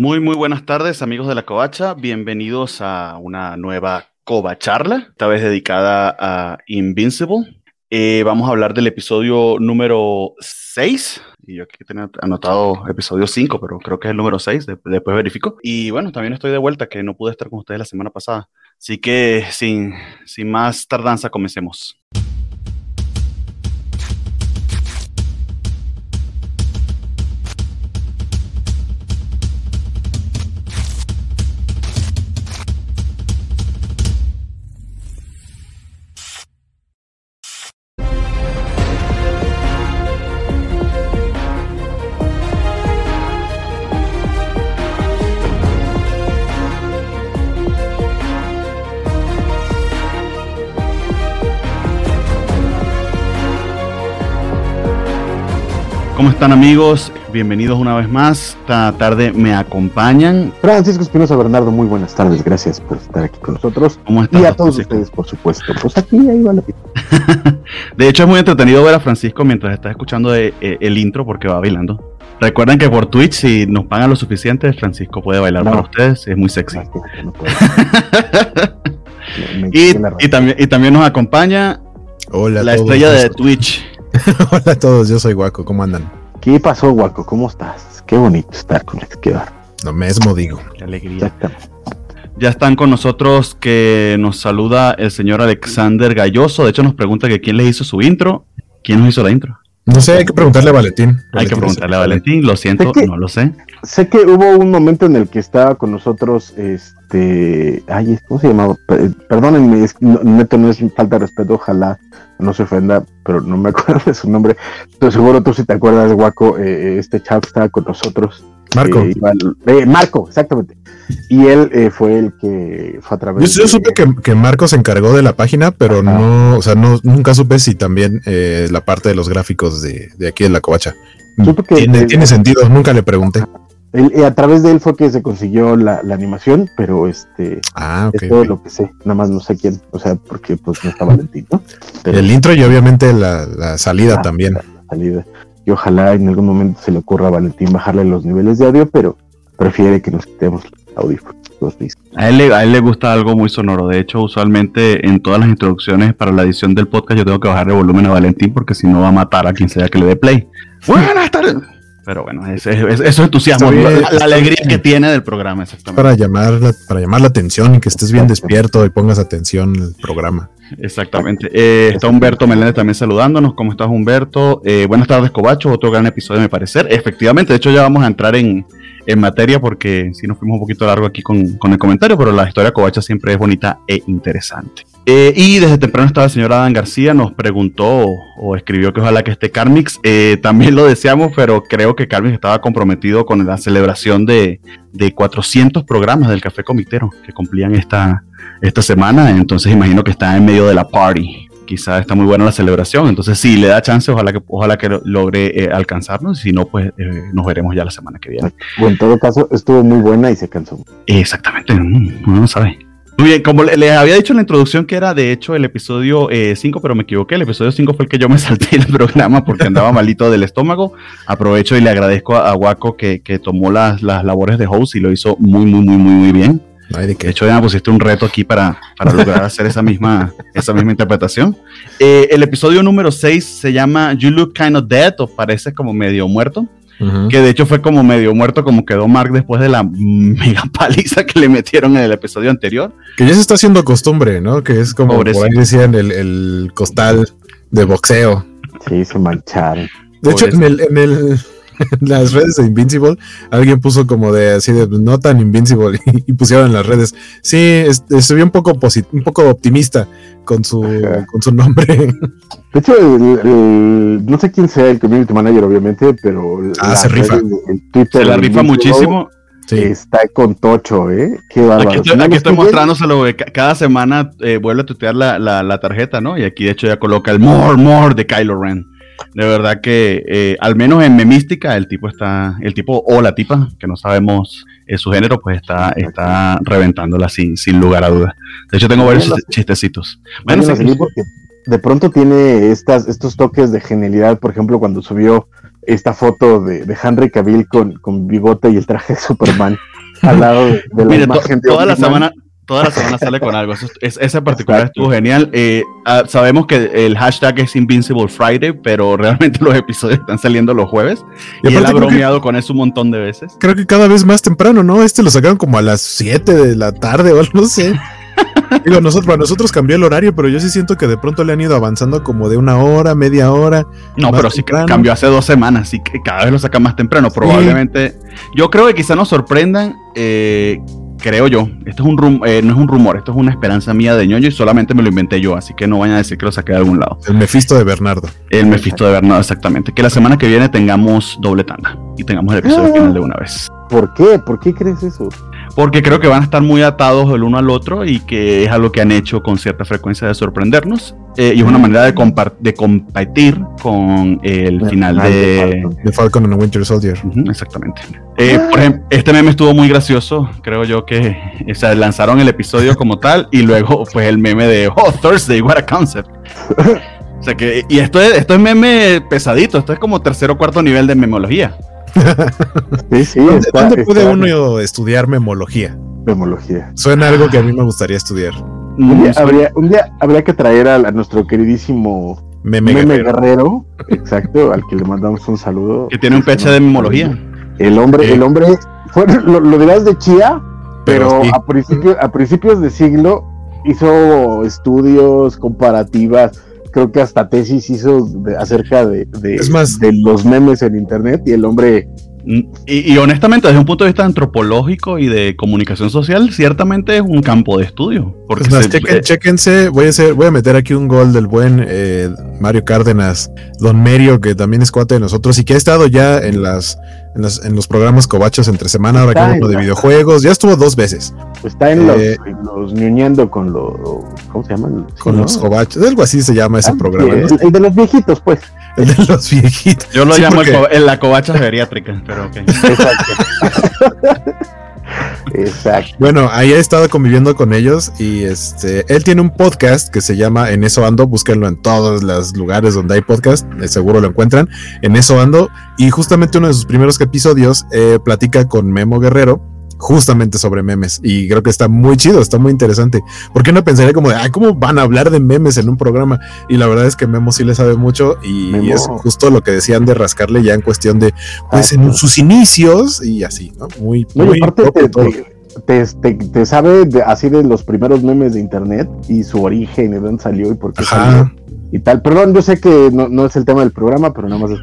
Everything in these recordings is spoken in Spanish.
Muy, muy buenas tardes, amigos de la Covacha. Bienvenidos a una nueva Covacharla, esta vez dedicada a Invincible. Eh, vamos a hablar del episodio número 6. Y yo aquí tenía anotado episodio 5, pero creo que es el número 6, después verifico. Y bueno, también estoy de vuelta, que no pude estar con ustedes la semana pasada. Así que sin, sin más tardanza, comencemos. ¿Cómo están amigos? Bienvenidos una vez más. Esta tarde me acompañan. Francisco Espinosa Bernardo, muy buenas tardes. Gracias por estar aquí con nosotros. ¿Cómo están? Y a todos ustedes, por supuesto. Pues aquí, ahí va la De hecho, es muy entretenido ver a Francisco mientras está escuchando eh, el intro porque va bailando. Recuerden que por Twitch, si nos pagan lo suficiente, Francisco puede bailar para ustedes. Es muy sexy. y, también, y también nos acompaña Hola la estrella de Twitch. Hola a todos, yo soy Guaco, ¿cómo andan? ¿Qué pasó, Guaco? ¿Cómo estás? Qué bonito estar con Exquedar. Lo mismo digo. Qué alegría. Ya están con nosotros que nos saluda el señor Alexander Galloso. De hecho, nos pregunta que quién le hizo su intro. ¿Quién nos hizo la intro? No sé, hay que preguntarle a Valentín. Hay que preguntarle a Valentín, lo siento, no lo sé. Sé que hubo un momento en el que estaba con nosotros, este, ay, ¿cómo se llamaba? Perdónenme, neto no es falta de respeto, ojalá no se ofenda, pero no me acuerdo de su nombre. Pero seguro tú si te acuerdas, Guaco, eh, eh, este chavo estaba con nosotros. Marco. Eh, Marco, exactamente. Y él fue el que fue a través Yo, yo supe que, que, Marco se encargó de la página, pero no, o sea, no, nunca supe si también la parte de los gráficos de, de aquí de la covacha. Tiene, tiene sentido, nunca le pregunté. Eh, a través de él fue que se consiguió la, animación, pero este ah, es todo lo que sé, nada más no sé quién, o sea, porque pues no está Valentín, ¿no? el intro y obviamente la, salida ah, también. La, salida. Y ojalá en algún momento se le ocurra a Valentín bajarle los niveles de audio, pero prefiere que nos quitemos audio. A él, a él le gusta algo muy sonoro. De hecho, usualmente en todas las introducciones para la edición del podcast yo tengo que bajar el volumen a Valentín porque si no va a matar a quien sea que le dé play. Buenas tardes. Pero bueno, eso es entusiasmo, la, alegría que tiene del programa, exactamente. Para llamar, la, para llamar la atención y que estés bien despierto y pongas atención al programa. Exactamente. Eh, está Humberto Meléndez también saludándonos. ¿Cómo estás, Humberto? Eh, buenas tardes, Cobacho. Otro gran episodio, me parecer. Efectivamente, de hecho, ya vamos a entrar en, en materia porque sí nos fuimos un poquito largo aquí con, con el comentario, pero la historia Covacha siempre es bonita e interesante. Eh, y desde temprano estaba el señor Adán García, nos preguntó o, escribió que ojalá que esté Carmix. Eh, también lo deseamos, pero creo que Carmix estaba comprometido con la celebración de, de 400 programas del Café Comitero que cumplían esta, esta semana. Entonces imagino que está en medio de la party. Quizá está muy buena la celebración. Entonces, si le da chance, ojalá que, ojalá que logre eh, alcanzarnos. Si no, pues nos veremos ya la semana que viene. Bueno, en todo caso, estuvo muy buena y se cansó. Exactamente, mm, uno no sabe. Muy bien, como les había dicho en la introducción que era de hecho el episodio 5, eh, pero me equivoqué. El episodio 5 fue el que yo me salté el programa porque andaba malito del estómago. Aprovecho y le agradezco a, Waco que, tomó las, las, labores de host y lo hizo muy, muy, muy, muy, muy bien. de, hecho, ya me pusiste un reto aquí para, para lograr hacer esa misma, esa misma interpretación. Eh, el episodio número 6 se llama You Look Kind of Dead o parece como medio muerto que de hecho fue como medio muerto como quedó Mark después de la mega paliza que le metieron en el episodio anterior. Que ya se está haciendo costumbre, ¿no? Que es como por ahí decían el, el, costal de boxeo. Sí, se mancharon. De hecho, en el, en el, las redes de Invincible, alguien puso como de así de no tan Invincible y, pusieron en las redes. Sí, estuve un poco un poco optimista con su, con su nombre. De hecho, no sé quién sea el community manager, obviamente, pero ah, se rifa. se la rifa muchísimo. Está con Tocho, ¿eh? Qué bárbaro. Aquí estoy, mostrándoselo, cada semana eh, vuelve a tutear la, la, la, tarjeta, ¿no? Y aquí de hecho ya coloca el more, more de Kylo Ren de verdad que eh, al menos en memística el tipo está, el tipo o la tipa, que no sabemos eh, su género, pues está, está reventándola sin, sin lugar a dudas. De hecho tengo varios chistecitos. Bueno, sí, porque de pronto tiene estas, estos toques de genialidad, por ejemplo, cuando subió esta foto de, de Henry Cavill con, con bigote y el traje de Superman al lado de, la Mire, to- imagen de toda la semana, toda la semana sale con algo. Eso es- ese particular Exacto. estuvo genial. Eh, ah, sabemos que el hashtag es Invincible Friday, pero realmente los episodios están saliendo los jueves. Y Y, él ha que- bromeado con eso un montón de veces. Creo que cada vez más temprano, ¿no? Este lo sacaron como a las 7 de la tarde o algo, no sé. Digo, nosotros, para nosotros cambió el horario, pero yo sí siento que de pronto le han ido avanzando como de una hora, media hora. No, pero sí que cambió hace dos semanas, así que cada vez lo sacan más temprano. Probablemente. Yo creo que quizá nos sorprendan. eh, creo yo. Esto es un rum- eh, no es un rumor, esto es una esperanza mía de ñoño y solamente me lo inventé yo, así que no vayan a decir que lo saqué de algún lado. El Mefisto de Bernardo. El Mephisto de Bernardo, exactamente. Que la semana que viene tengamos doble tanda y tengamos el episodio Ah. final de una vez. ¿Por qué? ¿Por qué crees eso? Porque creo que van a estar muy atados el uno al otro y que es algo que han hecho con cierta frecuencia de sorprendernos. eh, y es una manera de, de competir con el final de, Falcon. De Falcon and the Winter Soldier. Ujú, exactamente. Eh, por ejemplo, este meme estuvo muy gracioso. Creo yo que o sea, lanzaron el episodio como tal y luego, pues, el meme de Oh, Thursday, what a concept. O sea que, y esto es, esto es meme pesadito. Esto es como tercer o cuarto nivel de memología. Sí, sí, ¿Dónde, está, dónde puede está uno estudiar memología? memología. Suena algo que a mí me gustaría estudiar. Un día, habría, un día habría que traer a, a nuestro queridísimo Meme, Meme, guerrero. Guerrero, exacto, al que le mandamos un saludo. que tiene un peche de memología. El hombre, el hombre, fue, lo, lo dirás de Chía, pero, Pero sí. a, principio- a principios de siglo hizo estudios comparativas, creo que hasta tesis hizo de- acerca de, de- Es más- de los memes en internet y el hombre, Mm, Y, y honestamente, desde un punto de vista antropológico y de comunicación social, ciertamente es un campo de estudio. Porque Es más, se- chequen- eh, chéquense, voy a hacer, voy a meter aquí un gol del buen eh, Mario Cárdenas, Don Merio, que también es cuate de nosotros y que ha estado ya en las, en los programas cobachos entre semana, ahora que uno de la- videojuegos, ya estuvo dos veces está en Eh, los, los ñoñando con los, ¿cómo se llaman? con los cobachos, algo así se llama ese Ah, programa, sí, ¿no? el, el de los viejitos, pues. el de los viejitos. yo lo Sí, llamo el porque- co- el- la covacha geriátrica, pero ok. Exacto. Exacto. Bueno, ahí he estado conviviendo con ellos y este, él tiene un podcast que se llama En eso ando, búsquenlo en todos los lugares donde hay podcast, seguro lo encuentran, En eso ando, y justamente uno de sus primeros episodios eh, platica con Memo Guerrero justamente sobre memes y creo que está muy chido, está muy interesante, porque uno pensaría como de, ay, ¿cómo van a hablar de memes en un programa? Y la verdad es que Memo sí le sabe mucho y, Memo. es justo lo que decían de rascarle ya en cuestión de, pues en sus inicios y así, ¿no? Muy, No, muy aparte te, te, te- sabe de- así de los primeros memes de internet y su origen y de dónde salió y por qué Ajá. salió y tal. Perdón, yo sé que no, no es el tema del programa, pero nada más es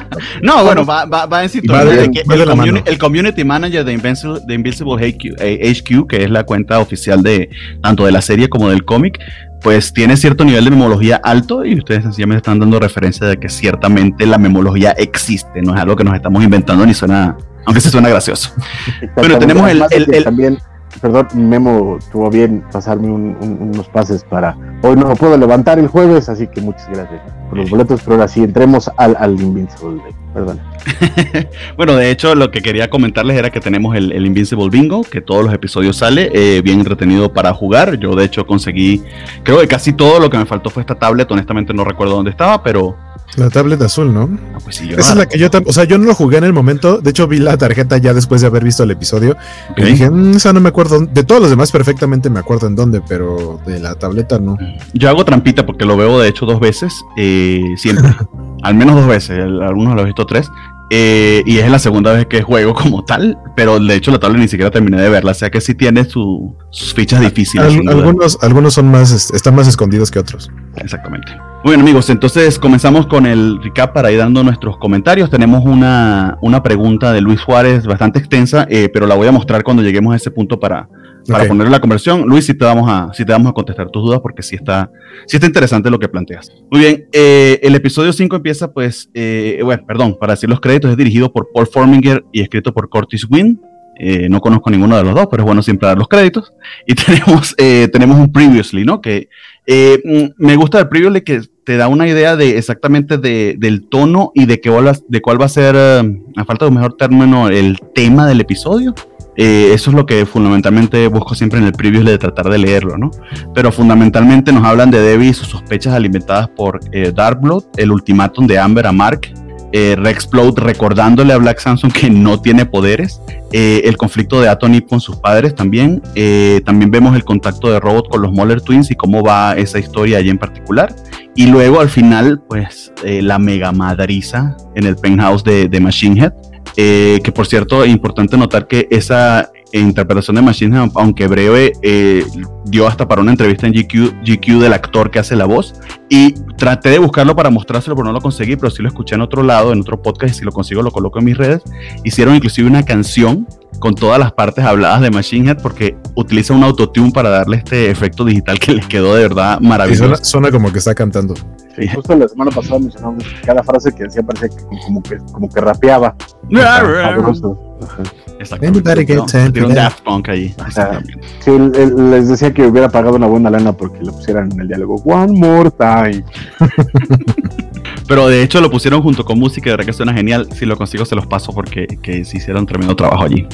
No, bueno, va, va, va en Va sintonía de- de que el, communi- community manager de Invincible, de Invincible HQ, eh, HQ, que es la cuenta oficial de tanto de la serie como del cómic, pues tiene cierto nivel de memología alto y ustedes sencillamente están dando referencia de que ciertamente la memología existe, no es algo que nos estamos inventando ni suena, aunque se suena gracioso. Bueno, tenemos el- el- el- también, perdón, Memo tuvo bien pasarme un- un- unos pases para hoy no puedo levantar el jueves, así que muchas gracias por los boletos, pero ahora sí entremos al, al Invincible Day. Perdón. Bueno, de hecho, lo que quería comentarles era que tenemos el, el Invincible Bingo, que todos los episodios sale, eh, bien entretenido para jugar. Yo, de hecho, conseguí, creo que casi todo lo que me faltó fue esta tablet. Honestamente, no recuerdo dónde estaba, pero. La tablet azul, ¿no? ah, pues sí, yo Esa es la que yo tam- o sea, yo no lo jugué en el momento. De hecho, vi la tarjeta ya después de haber visto el episodio. Y dije, "Mm, esa no me acuerdo. De todos los demás, perfectamente me acuerdo en dónde, pero de la tableta no. Yo hago trampita porque lo veo, de hecho, dos veces, eh, siempre. Al menos dos veces, algunos lo he visto tres. eh, y es la segunda vez que juego como tal, pero de hecho la tablet ni siquiera terminé de verla, o sea que sí tiene su- sus fichas difíciles. Al- algunos, algunos son más, est- están más escondidos que otros. Exactamente. Muy bien amigos, entonces comenzamos con el recap para ir dando nuestros comentarios. Tenemos una, una pregunta de Luis Juárez bastante extensa, eh, pero la voy a mostrar cuando lleguemos a ese punto para, para Ok. poner la conversión. Luis, si te, vamos a, si te vamos a contestar tus dudas porque sí está, sí está interesante lo que planteas. Muy bien, eh, el episodio 5 empieza pues, eh, bueno, perdón, para decir los créditos, es dirigido por Paul Forminger y escrito por Curtis Wynn. Eh, no conozco ninguno de los dos, pero es bueno siempre dar los créditos. Y tenemos, eh, tenemos un previously, ¿no? Que eh, mm, me gusta el previously que te da una idea de exactamente de, del tono y de, a- de cuál va a ser, eh, a falta de un mejor término, el tema del episodio. Eh, eso es lo que fundamentalmente busco siempre en el preview de tratar de leerlo, ¿no? Pero fundamentalmente nos hablan de Debbie y sus sospechas alimentadas por eh, Darkblood, el ultimátum de Amber a Mark, eh, Rexplode recordándole a Black Samson que no tiene poderes, eh, el conflicto de Atony con sus padres también, eh, también vemos el contacto de Robot con los Moller Twins y cómo va esa historia allí en particular, y luego al final, pues la mega madriza en el penthouse de, de Machine Head, que por cierto, es importante notar que esa interpretación de Machine Head, aunque breve, dio hasta para una entrevista en GQ, GQ del actor que hace la voz. Y traté de buscarlo para mostrárselo, pero no lo conseguí, pero sí lo escuché en otro lado, en otro podcast, y si lo consigo lo coloco en mis redes. Hicieron inclusive una canción con todas las partes habladas de Machine Head porque utiliza un autotune para darle este efecto digital que les quedó de verdad maravilloso. suena, como que está cantando. Sí, justo la semana pasada mencionamos que cada frase que decía parecía como que, como que rapeaba. Exactamente. Tiene un Daft Punk ahí. Sí, les decía que hubiera pagado una buena lana porque le pusieran en el diálogo One More Time. Pero de hecho lo pusieron junto con música, de verdad que suena genial. Si lo consigo se los paso porque que se hicieron tremendo trabajo allí.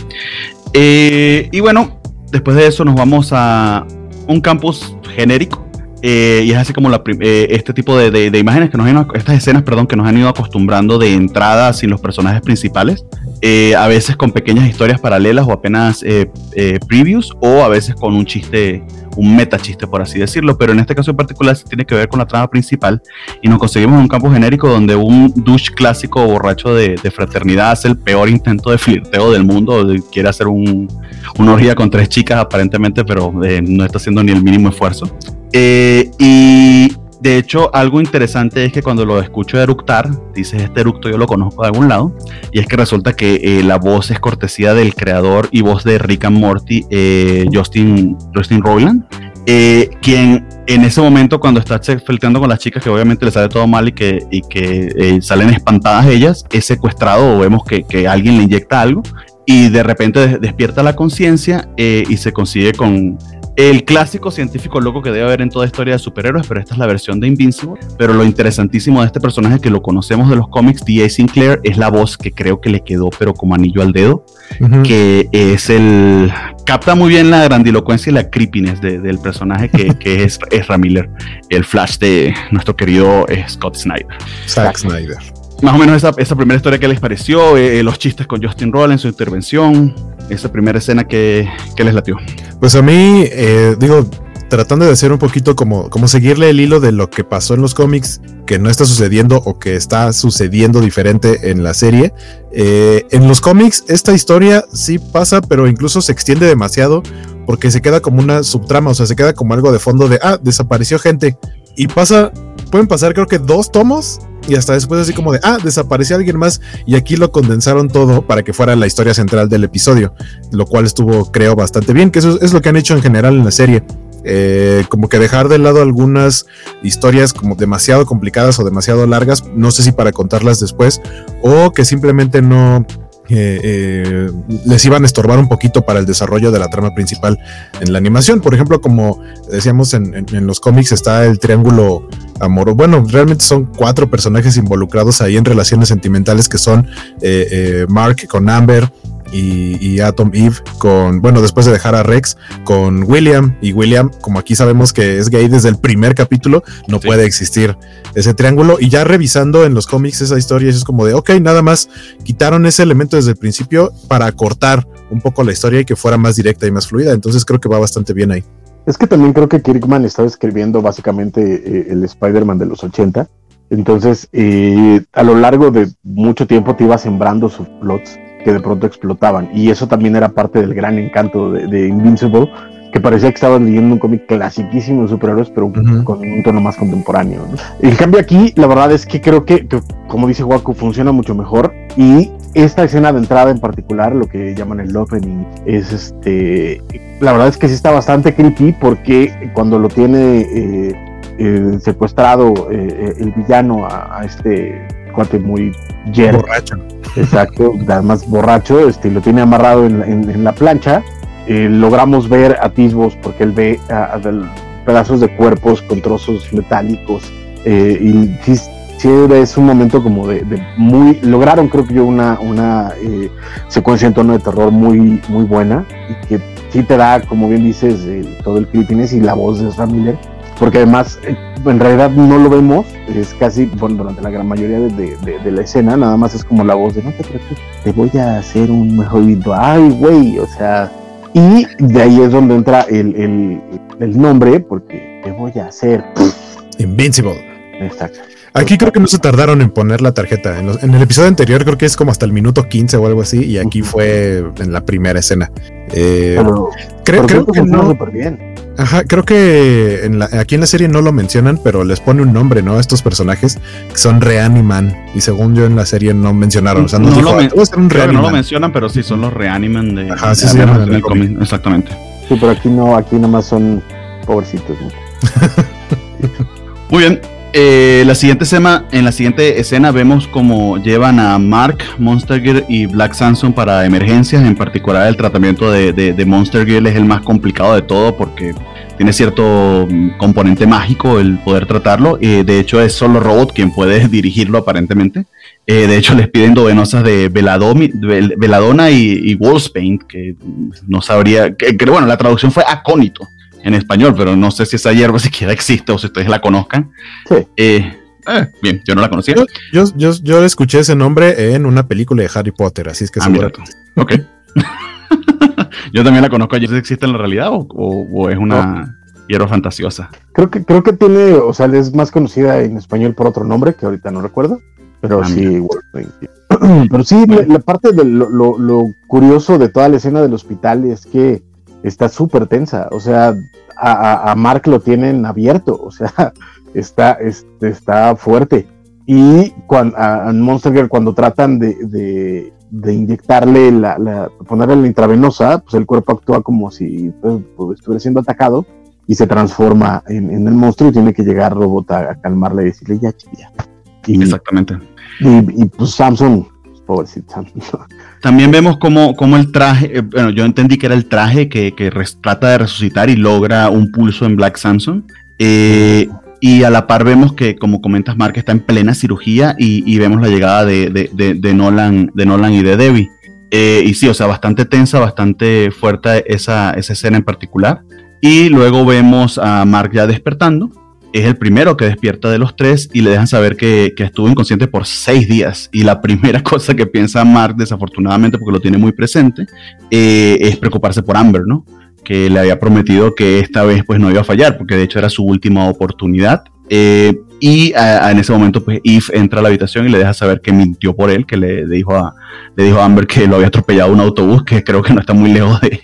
Eh, y bueno, después de eso nos vamos a un campus genérico. Eh, y es así como la, eh, este tipo de, de, imágenes que nos han estas escenas, perdón, que nos han ido acostumbrando de entrada sin los personajes principales. Eh, a veces con pequeñas historias paralelas o apenas eh, eh, previews, o a veces con un chiste, un meta chiste, por así decirlo. Pero en este caso en particular se tiene que ver con la trama principal y nos conseguimos un campo genérico donde un douche clásico borracho de, fraternidad hace el peor intento de flirteo del mundo, quiere hacer un, una orgía con tres chicas aparentemente, pero no está haciendo ni el mínimo esfuerzo. y de hecho, algo interesante es que cuando lo escucho eructar, dices, este eructo yo lo conozco de algún lado, y es que resulta que eh, la voz es cortesía del creador y voz de Rick and Morty, eh, Justin, Justin Roiland, eh, quien en ese momento cuando está flirteando con las chicas, que obviamente le sale todo mal y que, salen espantadas ellas, es secuestrado o vemos que alguien le inyecta algo, y de repente despierta la conciencia y se consigue con el clásico científico loco que debe haber en toda historia de superhéroes, pero esta es la versión de Invincible. Pero lo interesantísimo de este personaje que lo conocemos de los cómics, D.A. Sinclair, es la voz que creo que le quedó, pero como anillo al dedo, que es el. capta muy bien la grandilocuencia y la creepiness del personaje que, que es Ezra Miller, el flash de nuestro querido eh, Scott Snyder. Zack Snyder más o menos esa, esa, primera historia que les pareció, eh, los chistes con Justin Roll en su intervención, esa primera escena que, que les latió. Pues a mí, eh, digo, tratando de hacer un poquito como, como seguirle el hilo de lo que pasó en los cómics, que no está sucediendo o que está sucediendo diferente en la serie. Eh, en los cómics, esta historia sí pasa, pero incluso se extiende demasiado porque se queda como una subtrama, o sea, se queda como algo de fondo de, ah, desapareció gente. Y pasa, pueden pasar creo que dos tomos y hasta después así como de, ah, desapareció alguien más y aquí lo condensaron todo para que fuera la historia central del episodio, lo cual estuvo, creo, bastante bien, que eso es lo que han hecho en general en la serie. Eh, como que dejar de lado algunas historias como demasiado complicadas o demasiado largas, no sé si para contarlas después, o que simplemente no, eh, les iban a estorbar un poquito para el desarrollo de la trama principal en la animación. Por ejemplo, como decíamos en, los cómics está el triángulo amoroso. Bueno, realmente son cuatro personajes involucrados ahí en relaciones sentimentales que son eh, eh, Mark con Amber, y, Atom Eve con, bueno, después de dejar a Rex, con William. Y William, como aquí sabemos que es gay desde el primer capítulo, no puede existir ese triángulo. Y ya revisando en los cómics esa historia, es como de, ok, nada más quitaron ese elemento desde el principio para cortar un poco la historia y que fuera más directa y más fluida. Entonces creo que va bastante bien ahí. Es que también creo que Kirkman estaba escribiendo básicamente eh, el Spider-Man de los 80. Entonces, eh, a lo largo de mucho tiempo te iba sembrando sus plots que de pronto explotaban. Y eso también era parte del gran encanto de, Invincible, que parecía que estabas leyendo un cómic clasiquísimo de superhéroes, pero con un tono más contemporáneo. En cambio aquí, la verdad es que creo que, como dice Waku, funciona mucho mejor. Y esta escena de entrada en particular, lo que llaman el opening, es este... La verdad es que sí está bastante creepy porque cuando lo tiene eh, eh, secuestrado eh, el villano a, a este cuate muy Borracho. Exacto, además borracho, este, lo tiene amarrado en, la plancha. Eh, logramos ver atisbos porque él ve pedazos de cuerpos con trozos metálicos. Eh, y sí, es un momento como de, muy. Lograron, creo que yo, una, una eh, secuencia en tono de terror muy, muy buena y que sí te da, como bien dices, todo el creepiness y la voz de Ezra Miller porque además en realidad no lo vemos, es casi, bueno, durante la gran mayoría de, la escena, nada más es como la voz de no te preocupes, te voy a hacer un mejor ay, güey, o sea, y de ahí es donde entra el, el nombre, porque te voy a hacer Invincible. Exacto. Aquí creo que no se tardaron en poner la tarjeta. En, el episodio anterior creo que es como hasta el minuto 15 o algo así, y aquí fue en la primera escena. Eh, creo, que no. Ajá, creo que en aquí en la serie no lo mencionan, pero les pone un nombre, ¿no? A estos personajes que son Reaniman. Y según yo en la serie no mencionaron. O sea, no, lo, no lo mencionan, pero sí son los Reaniman de. Ajá, sí se llaman Exactamente. Sí, pero aquí no, aquí nomás son pobrecitos. Muy bien, eh, la siguiente escena, en la siguiente escena vemos cómo llevan a Mark, Monster Girl y Black Samson para emergencias, en particular el tratamiento de, Monster Girl es el más complicado de todo porque tiene cierto mm, componente mágico el poder tratarlo. Eh, de hecho es solo Robot quien puede dirigirlo aparentemente. Eh, de hecho les piden dovenosas de Veladona y, y Wolfspaint, que no sabría, que, bueno, la traducción fue acónito en español, pero no sé si esa hierba siquiera existe o si ustedes la conozcan. Sí. Eh, eh, bien, yo no la conocía. Yo, yo, yo, escuché ese nombre en una película de Harry Potter, así es que ah, mira Ok. yo también la conozco allí. ¿Existe en la realidad o, es una hierba fantasiosa? Creo que, creo que tiene, o sea, es más conocida en español por otro nombre que ahorita no recuerdo. Pero ah, sí, pero sí, la, parte de lo, lo, curioso de toda la escena del hospital es que está súper tensa. O sea, a, Mark lo tienen abierto, o sea, está, está fuerte. Y cuando, a Monster Girl, cuando tratan de, de, inyectarle, la, ponerle la intravenosa, pues el cuerpo actúa como si pues, pues, estuviera siendo atacado y se transforma en, el monstruo y tiene que llegar Robot a, calmarle y decirle ya, chilla. Exactamente. Y, y, pues Samson, Samson, también vemos cómo, el traje, eh, bueno, yo entendí que era el traje que, trata de resucitar y logra un pulso en Black Samson. Eh, y a la par vemos que, como comentas, Mark está en plena cirugía y, vemos la llegada de, Nolan, de Nolan y de Debbie. Eh, y sí, o sea, bastante tensa, bastante fuerte esa, esa escena en particular. Y luego vemos a Mark ya despertando es el primero que despierta de los tres y le dejan saber que, estuvo inconsciente por seis días. Y la primera cosa que piensa Mark, desafortunadamente, porque lo tiene muy presente, eh, es preocuparse por Amber, ¿no? Que le había prometido que esta vez pues no iba a fallar, porque de hecho era su última oportunidad. Eh, y en ese momento, pues Eve entra a la habitación y le deja saber que mintió por él, que le, dijo, a, le dijo a Amber que lo había atropellado un autobús, que creo que no está muy lejos de,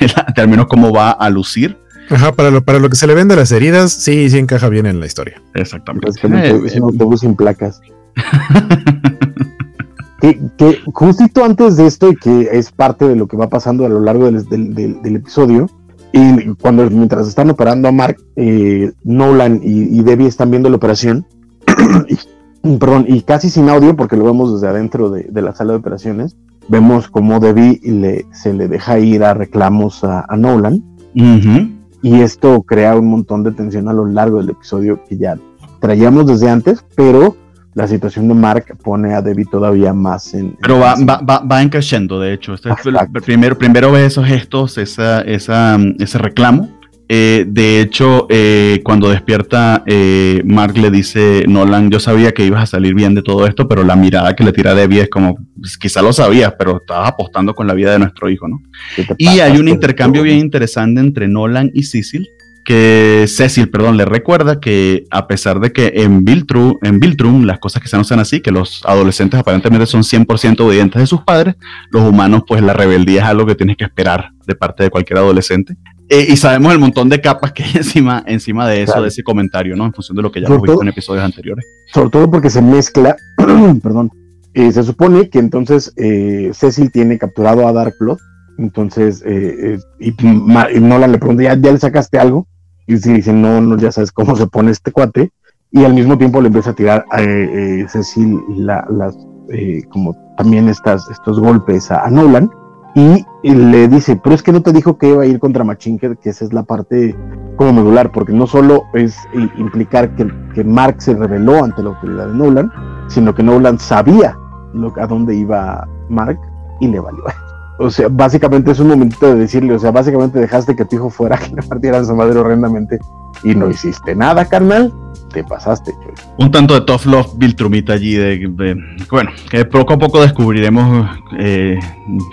de, al menos cómo va a lucir. Ajá, para lo, para lo que se le ven de las heridas, sí, sí encaja bien en la historia. Exactamente. Es que es un autobús sin placas. que, que, justito antes de esto, y que es parte de lo que va pasando a lo largo del, del, episodio, y cuando mientras están operando a Mark, eh, Nolan y, Debbie están viendo la operación, y, perdón, y casi sin audio, porque lo vemos desde adentro de, la sala de operaciones, vemos como Debbie le, se le deja ir a reclamos a, Nolan y esto crea un montón de tensión a lo largo del episodio que ya traíamos desde antes, pero la situación de Mark pone a Debbie todavía más en... Pero va, va, va, va de hecho. Este primero, primero ve esos gestos, esa, esa, ese reclamo, eh, de hecho, eh, cuando despierta, eh, Mark le dice, Nolan, yo sabía que ibas a salir bien de todo esto, pero la mirada que le tira Debbie es como, pues, quizá lo sabías, pero estabas apostando con la vida de nuestro hijo, ¿no? Y hay un intercambio bien interesante entre Nolan y Cecil, que Cecil, perdón, le recuerda que a pesar de que en Viltrum, en Viltrum las cosas que se sean así, que los adolescentes aparentemente son 100% obedientes de sus padres, los humanos, pues la rebeldía es algo que tienes que esperar de parte de cualquier adolescente. Eh, y sabemos el montón de capas que hay encima, encima de eso, de ese comentario, ¿no? En función de lo que ya hemos visto en episodios anteriores. Sobre todo porque se mezcla, perdón, eh, se supone que entonces eh, Cecil tiene capturado a Darkblood, entonces, y, Nolan le pregunta, ¿ya, le sacaste algo? Y si dice, no, no, ya sabes cómo se pone este cuate, y al mismo tiempo le empieza a tirar a Cecil las, como también estas, estos golpes a Nolan, y, le dice, pero es que no te dijo que iba a ir contra Machinker, que esa es la parte como medular, porque no solo es implicar que, que Mark se rebeló ante la autoridad de Nolan, sino que Nolan sabía a dónde iba Mark y le valió. O sea, básicamente es un momento de decirle, o sea, básicamente dejaste que tu hijo fuera que le partieran su madre horrendamente y no hiciste nada, carnal. Te pasaste, Un tanto de tough love Viltrumita allí, de, bueno, que poco a poco descubriremos eh,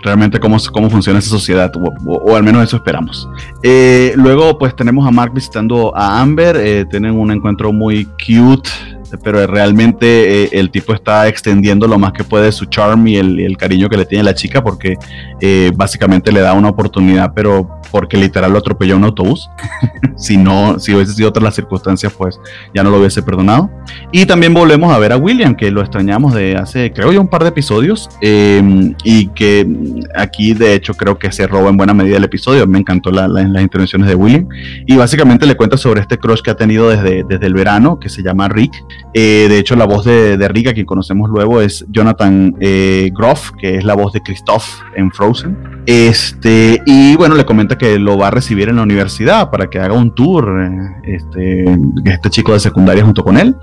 realmente cómo, cómo funciona esa sociedad, o, al menos eso esperamos. Eh, luego, pues tenemos a Mark visitando a Amber, eh, tienen un encuentro muy cute pero realmente eh, el tipo está extendiendo lo más que puede su charm y el, cariño que le tiene la chica porque eh, básicamente le da una oportunidad, pero porque literal lo atropelló un autobús. si no, si hubiese sido otras las circunstancias, pues ya no lo hubiese perdonado. Y también volvemos a ver a William, que lo extrañamos de hace, creo yo, un par de episodios, em, y que aquí de hecho creo que se roba en buena medida el episodio. Me encantó las intervenciones de William. Y básicamente le cuenta sobre este crush que ha tenido desde, desde el verano, que se llama Rick eh, de hecho, la voz de, de Rick, quien conocemos luego, es Jonathan eh, Groff, que es la voz de Christoph en Frozen. Este, y bueno, le comenta que lo va a recibir en la universidad para que haga un tour, eh, este, este chico de secundaria junto con él.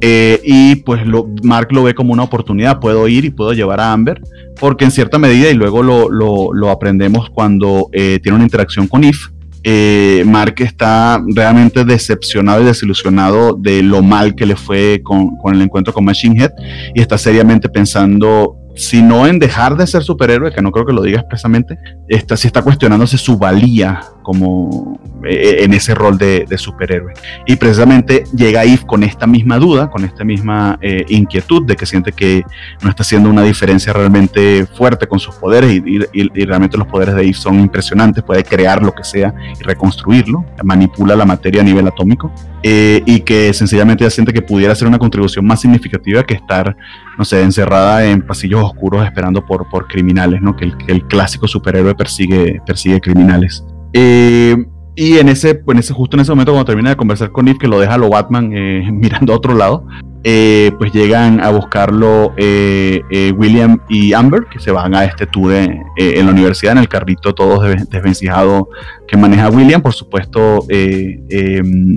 y pues Mark lo ve como una oportunidad, puedo ir y puedo llevar a Amber, porque en cierta medida, y luego lo, aprendemos cuando tiene una interacción con Eve, eh, Mark está realmente decepcionado y desilusionado de lo mal que le fue con, con el encuentro con Machine Head y está seriamente pensando sino en dejar de ser superhéroe, que no creo que lo diga expresamente, está, si está cuestionándose su valía como eh, en ese rol de, superhéroe. Y precisamente llega Eve con esta misma duda, con esta misma eh, inquietud de que siente que no está haciendo una diferencia realmente fuerte con sus poderes y, realmente los poderes de Eve son impresionantes, puede crear lo que sea y reconstruirlo, manipula la materia a nivel atómico eh, y que sencillamente ya siente que pudiera ser una contribución más significativa que estar, no sé, encerrada en pasillos oscuros esperando por, por criminales, ¿no? Que el, que el clásico superhéroe persigue, persigue criminales. Eh, y en ese, en ese, justo en ese momento, cuando termina de conversar con Eve, que lo deja lo Batman eh, mirando a otro lado, eh, pues llegan a buscarlo eh, eh, William y Amber, que se van a este tour en la universidad, en el carrito todos desvencijado que maneja William. Por supuesto, em,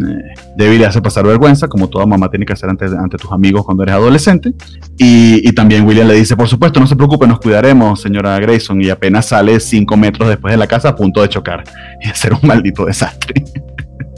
Debbie le hace pasar vergüenza, como toda mamá tiene que hacer ante, tus amigos cuando eres adolescente. Y, también William le dice, por supuesto, no se preocupe, nos cuidaremos, señora Grayson. Y apenas sale cinco metros después de la casa a punto de chocar y hacer un maldito desastre.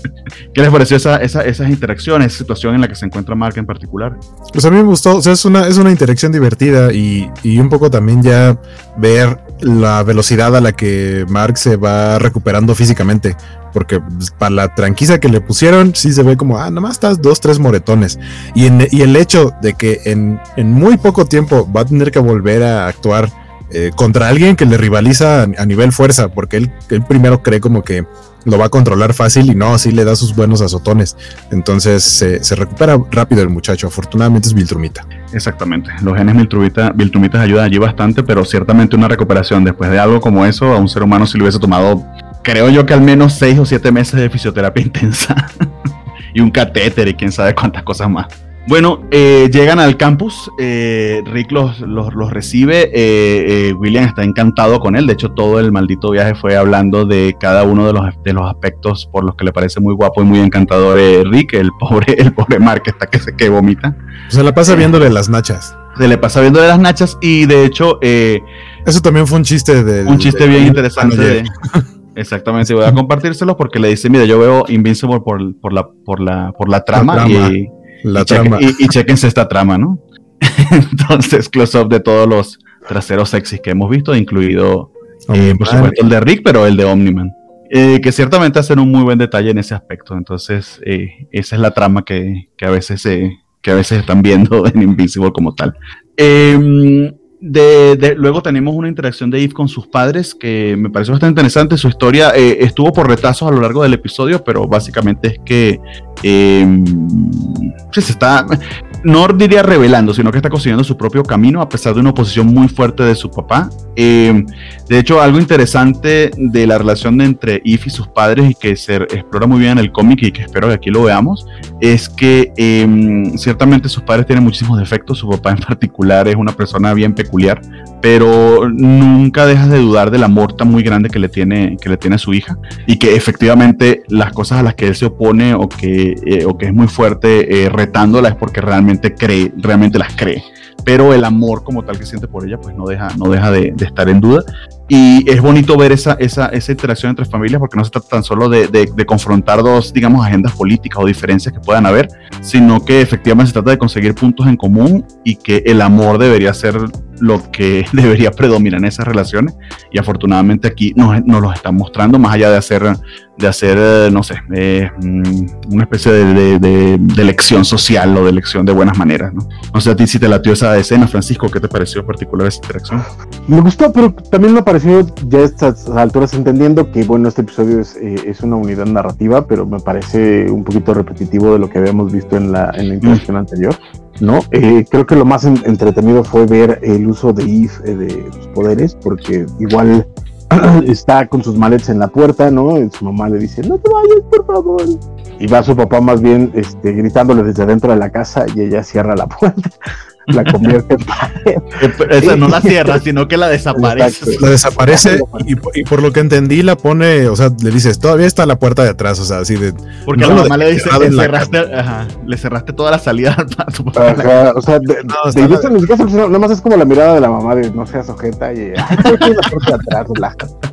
¿Qué les pareció esa, esas interacciones, esa situación en la que se encuentra Mark en particular? Pues a mí me gustó, o sea, es una, es una interacción divertida y, y un poco también ya ver la velocidad a la que Mark se va recuperando físicamente. Porque pues, para la tranquila que le pusieron, sí se ve como, ah, nada más estás dos, tres moretones. Y, en, y el hecho de que en, en, muy poco tiempo va a tener que volver a actuar eh, contra alguien que le rivaliza a, nivel fuerza, porque él, primero cree como que lo va a controlar fácil y no, sí le da sus buenos azotones. Entonces se, recupera rápido el muchacho. Afortunadamente es Viltrumita. Exactamente. Los genes Viltrumita, Viltrumitas ayudan allí bastante, pero ciertamente una recuperación después de algo como eso, a un ser humano si le hubiese tomado, creo yo que al menos seis o siete meses de fisioterapia intensa y un catéter y quién sabe cuántas cosas más. Bueno, eh, llegan al campus, eh, Rick los, los, recibe, eh, William está encantado con él, de hecho todo el maldito viaje fue hablando de cada uno de los, de los aspectos por los que le parece muy guapo y muy encantador Rick, el pobre, el pobre Mark está que se que vomita. Se la pasa viéndole las nachas. Se le pasa viéndole las nachas y de hecho... Eso también fue un chiste de... Un chiste bien interesante. exactamente, voy a compartírselo porque le dice, mira, yo veo Invincible por, por, la, por, la, por la trama, y la y, trama. y, chequense esta trama, ¿no? Entonces, close-up de todos los traseros sexys que hemos visto, incluido, eh, por supuesto, el de Rick, pero el de Omniman. Eh, que ciertamente hacen un muy buen detalle en ese aspecto. Entonces, eh, esa es la trama que, que a veces que a veces están viendo en Invisible como tal. Eh, de, luego tenemos una interacción de Eve con sus padres que me pareció bastante interesante. Su historia eh, estuvo por retazos a lo largo del episodio, pero básicamente es que eh, se está, no diría revelando, sino que está consiguiendo su propio camino a pesar de una oposición muy fuerte de su papá. Eh, de hecho, algo interesante de la relación entre Eve y sus padres y que se explora muy bien en el cómic y que espero que aquí lo veamos, es que em, ciertamente sus padres tienen muchísimos defectos, su papá en particular es una persona bien peculiar, pero nunca dejas de dudar del amor tan muy grande que le tiene, que le tiene a su hija y que efectivamente las cosas a las que él se opone o que, eh, o que es muy fuerte eh, retándola es porque realmente cree, realmente las cree. Pero el amor como tal que siente por ella, pues no deja, no deja de, estar en duda. Y es bonito ver esa, esa, esa interacción entre familias porque no se trata tan solo de, de, de, confrontar dos, digamos, agendas políticas o diferencias que puedan haber, sino que efectivamente se trata de conseguir puntos en común y que el amor debería ser lo que debería predominar en esas relaciones. Y afortunadamente aquí nos, nos los están mostrando, más allá de hacer, de hacer eh, no sé, eh, mm, una especie de, de, de, elección social o de elección de buenas maneras. ¿no? no sé a ti si te latió esa escena, Francisco, ¿qué te pareció particular esa interacción? Me gustó, pero también me pareció ya a estas alturas entendiendo que, bueno, este episodio es, eh, es una unidad narrativa, pero me parece un poquito repetitivo de lo que habíamos visto en la, en la interacción mm. anterior. ¿No? Eh, creo que lo más en, entretenido fue ver el uso de Eve eh, de sus poderes, porque igual está con sus maletas en la puerta, ¿no? Y su mamá le dice, no te vayas, por favor. Y va su papá más bien este, gritándole desde adentro de la casa y ella cierra la puerta la convierte en pared. Esa no la cierra, sino que la desaparece. La desaparece y, y, por lo que entendí la pone, o sea, le dices, todavía está la puerta de atrás, o sea, así de... Porque no, la mamá le dice, le cerraste, ajá, le cerraste toda la salida a tu papá. Ajá, o sea, de, no, de, de, en caso, nada más es como la mirada de la mamá de no seas ojeta y, ay, la puerta de atrás, relájate.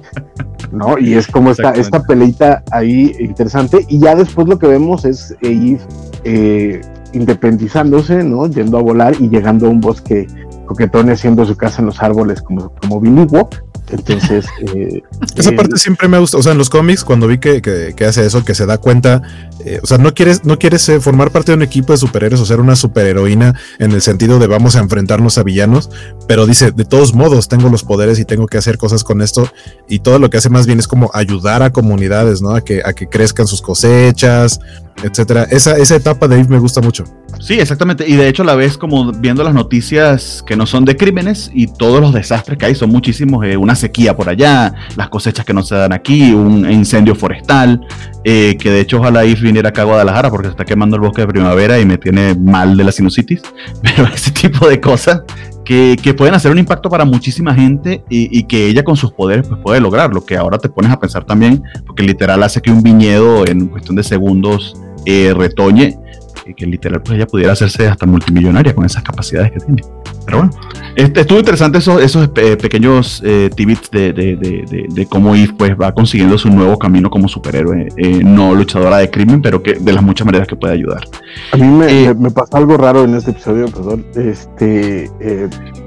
¿no? Y es como esta, esta peleita ahí interesante. Y ya después lo que vemos es Eve eh, independizándose, ¿no? Yendo a volar y llegando a un bosque coquetón haciendo su casa en los árboles como, como bilingüe. Entonces, eh, esa parte eh, siempre me gusta. O sea, en los cómics, cuando vi que, que, que hace eso, que se da cuenta, eh, o sea, no quieres, no quieres eh, formar parte de un equipo de superhéroes o ser una superheroína en el sentido de vamos a enfrentarnos a villanos, pero dice, de todos modos, tengo los poderes y tengo que hacer cosas con esto. Y todo lo que hace más bien es como ayudar a comunidades, ¿no? A que, a que crezcan sus cosechas, etcétera. Esa, esa etapa de Eve me gusta mucho. Sí, exactamente. Y de hecho la ves como viendo las noticias que no son de crímenes y todos los desastres que hay son muchísimos. Eh, una sequía por allá, las cosechas que no se dan aquí, un incendio forestal, eh, que de hecho ojalá Eve viniera acá a Guadalajara porque se está quemando el bosque de primavera y me tiene mal de la sinusitis. Pero ese tipo de cosas que, que, pueden hacer un impacto para muchísima gente y, que ella con sus poderes pues puede lograr, lo que ahora te pones a pensar también, porque literal hace que un viñedo en cuestión de segundos eh, retoñe, que, que, literal pues ella pudiera hacerse hasta multimillonaria con esas capacidades que tiene. Pero bueno, este, estuvo interesante esos, esos eh, pequeños eh, tidbits de, de, de, de, cómo Eve pues, va consiguiendo su nuevo camino como superhéroe, eh, no luchadora de crimen, pero que de las muchas maneras que puede ayudar. A mí me, eh, me pasó algo raro en este episodio, perdón. Este,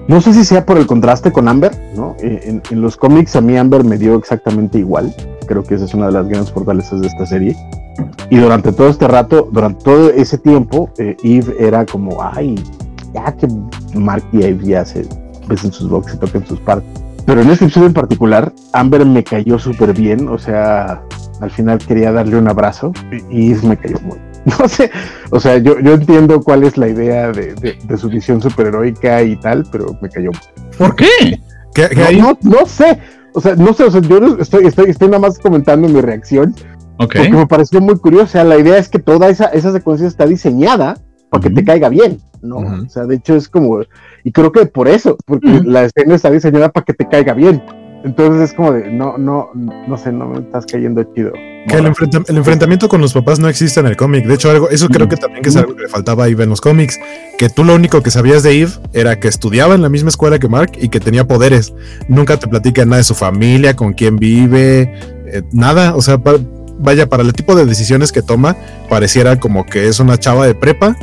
no sé si sea por el contraste con Amber, ¿no? En, en los cómics a mí Amber me dio exactamente igual. Creo que esa es una de las grandes fortalezas de esta serie. Y durante todo este rato, durante todo ese tiempo, Eve era como, ay, ya que Mark y Eve ya se besen sus boxes y toquen sus partes. Pero en este episodio en particular, Amber me cayó súper bien, o sea, al final quería darle un abrazo y Eve me cayó muy no sé, o sea, yo, yo entiendo cuál es la idea de, de, de su visión superheroica y tal, pero me cayó. ¿Por qué? ¿Qué, qué no, no, no, sé, o sea, no sé, o sea, yo estoy, estoy, estoy nada más comentando mi reacción, okay. porque me pareció muy curioso, o sea, la idea es que toda esa, esa secuencia está diseñada para que uh -huh. te caiga bien, ¿no? Uh -huh. O sea, de hecho es como, y creo que por eso, porque uh -huh. la escena está diseñada para que te caiga bien. Entonces es como de, no, no, no sé, no me estás cayendo chido. Que el, enfrenta el, enfrentamiento con los papás no existe en el cómic. De hecho, algo, eso creo que también que es algo que le faltaba a Eve en los cómics. Que tú lo único que sabías de Eve era que estudiaba en la misma escuela que Mark y que tenía poderes. Nunca te platica nada de su familia, con quién vive, eh, nada. O sea, vaya, para el tipo de decisiones que toma, pareciera como que es una chava de prepa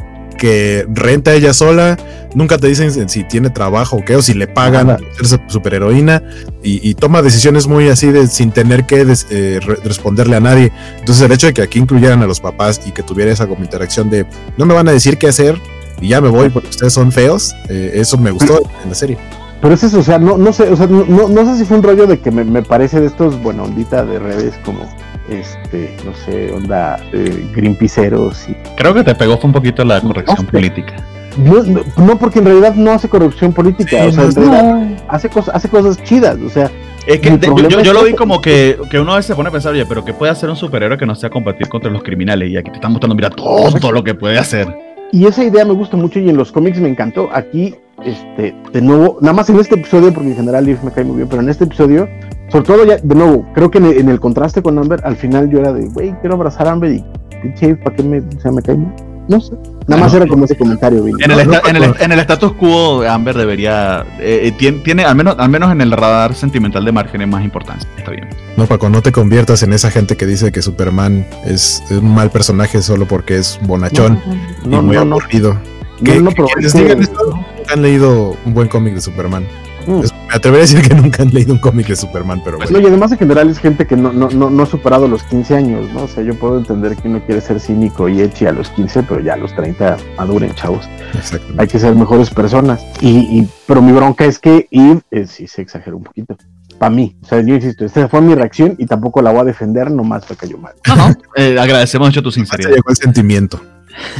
que renta ella sola, nunca te dicen si tiene trabajo o qué, o si le pagan Nada. ser superheroína, y, y, toma decisiones muy así de sin tener que des, eh, re responderle a nadie. Entonces el hecho de que aquí incluyeran a los papás y que tuviera esa como interacción de no me van a decir qué hacer y ya me voy porque ustedes son feos, eh, eso me gustó en la serie. Pero es eso, o sea, no, no sé, o sea, no, no, sé si fue un rollo de que me, me parece de estos, bueno, ondita de redes como este, no sé, onda eh, greenpeaceros. Y... Creo que te pegó fue un poquito la corrección política. No, no, no, porque en realidad no hace corrupción política, sí, o sea, en realidad hace, cosas, hace cosas chidas, o sea. Es que de, yo, yo, lo vi como que, que uno a veces se pone a pensar, oye, pero que puede hacer un superhéroe que no sea combatir contra los criminales? Y aquí te están mostrando, mira, todo, todo lo que puede hacer. Y esa idea me gusta mucho y en los cómics me encantó. Aquí, este, de nuevo, nada más en este episodio, porque en general Leaf me cae muy bien, pero en este episodio sobre todo ya, de nuevo, creo que en el, en el contraste con Amber, al final yo era de, güey, quiero abrazar a Amber y pinche, ¿para qué me, o sea, me cae mal? No sé. Nada más era como ese comentario, Billy. En el, No, esta- no, en el- en el status quo, Amber debería. eh, eh, tiene, tiene, al, menos, al menos en el radar sentimental de Mark, tiene más importancia. Está bien. No, Paco, no te conviertas en esa gente que dice que Superman es un mal personaje solo porque es bonachón No, y muy no, no. aburrido. No, Que, digan esto nunca han leído un buen cómic de Superman. Mm. Es- me atrevería a decir que nunca han leído un cómic de Superman, pero No, bueno. y además en general es gente que no, no, no, no ha superado los 15 años, ¿no? O sea, yo puedo entender que uno quiere ser cínico y echi a los 15, pero ya a los 30 maduren, chavos. Exactamente. Hay que ser mejores personas. Y, y- pero mi bronca es que Eve eh, sí se exageró un poquito. Para mí. O sea, yo insisto, esta fue mi reacción y tampoco la voy a defender, nomás me cayó mal. No, no. eh, agradecemos mucho tu Se sinceridad. llegó el sentimiento.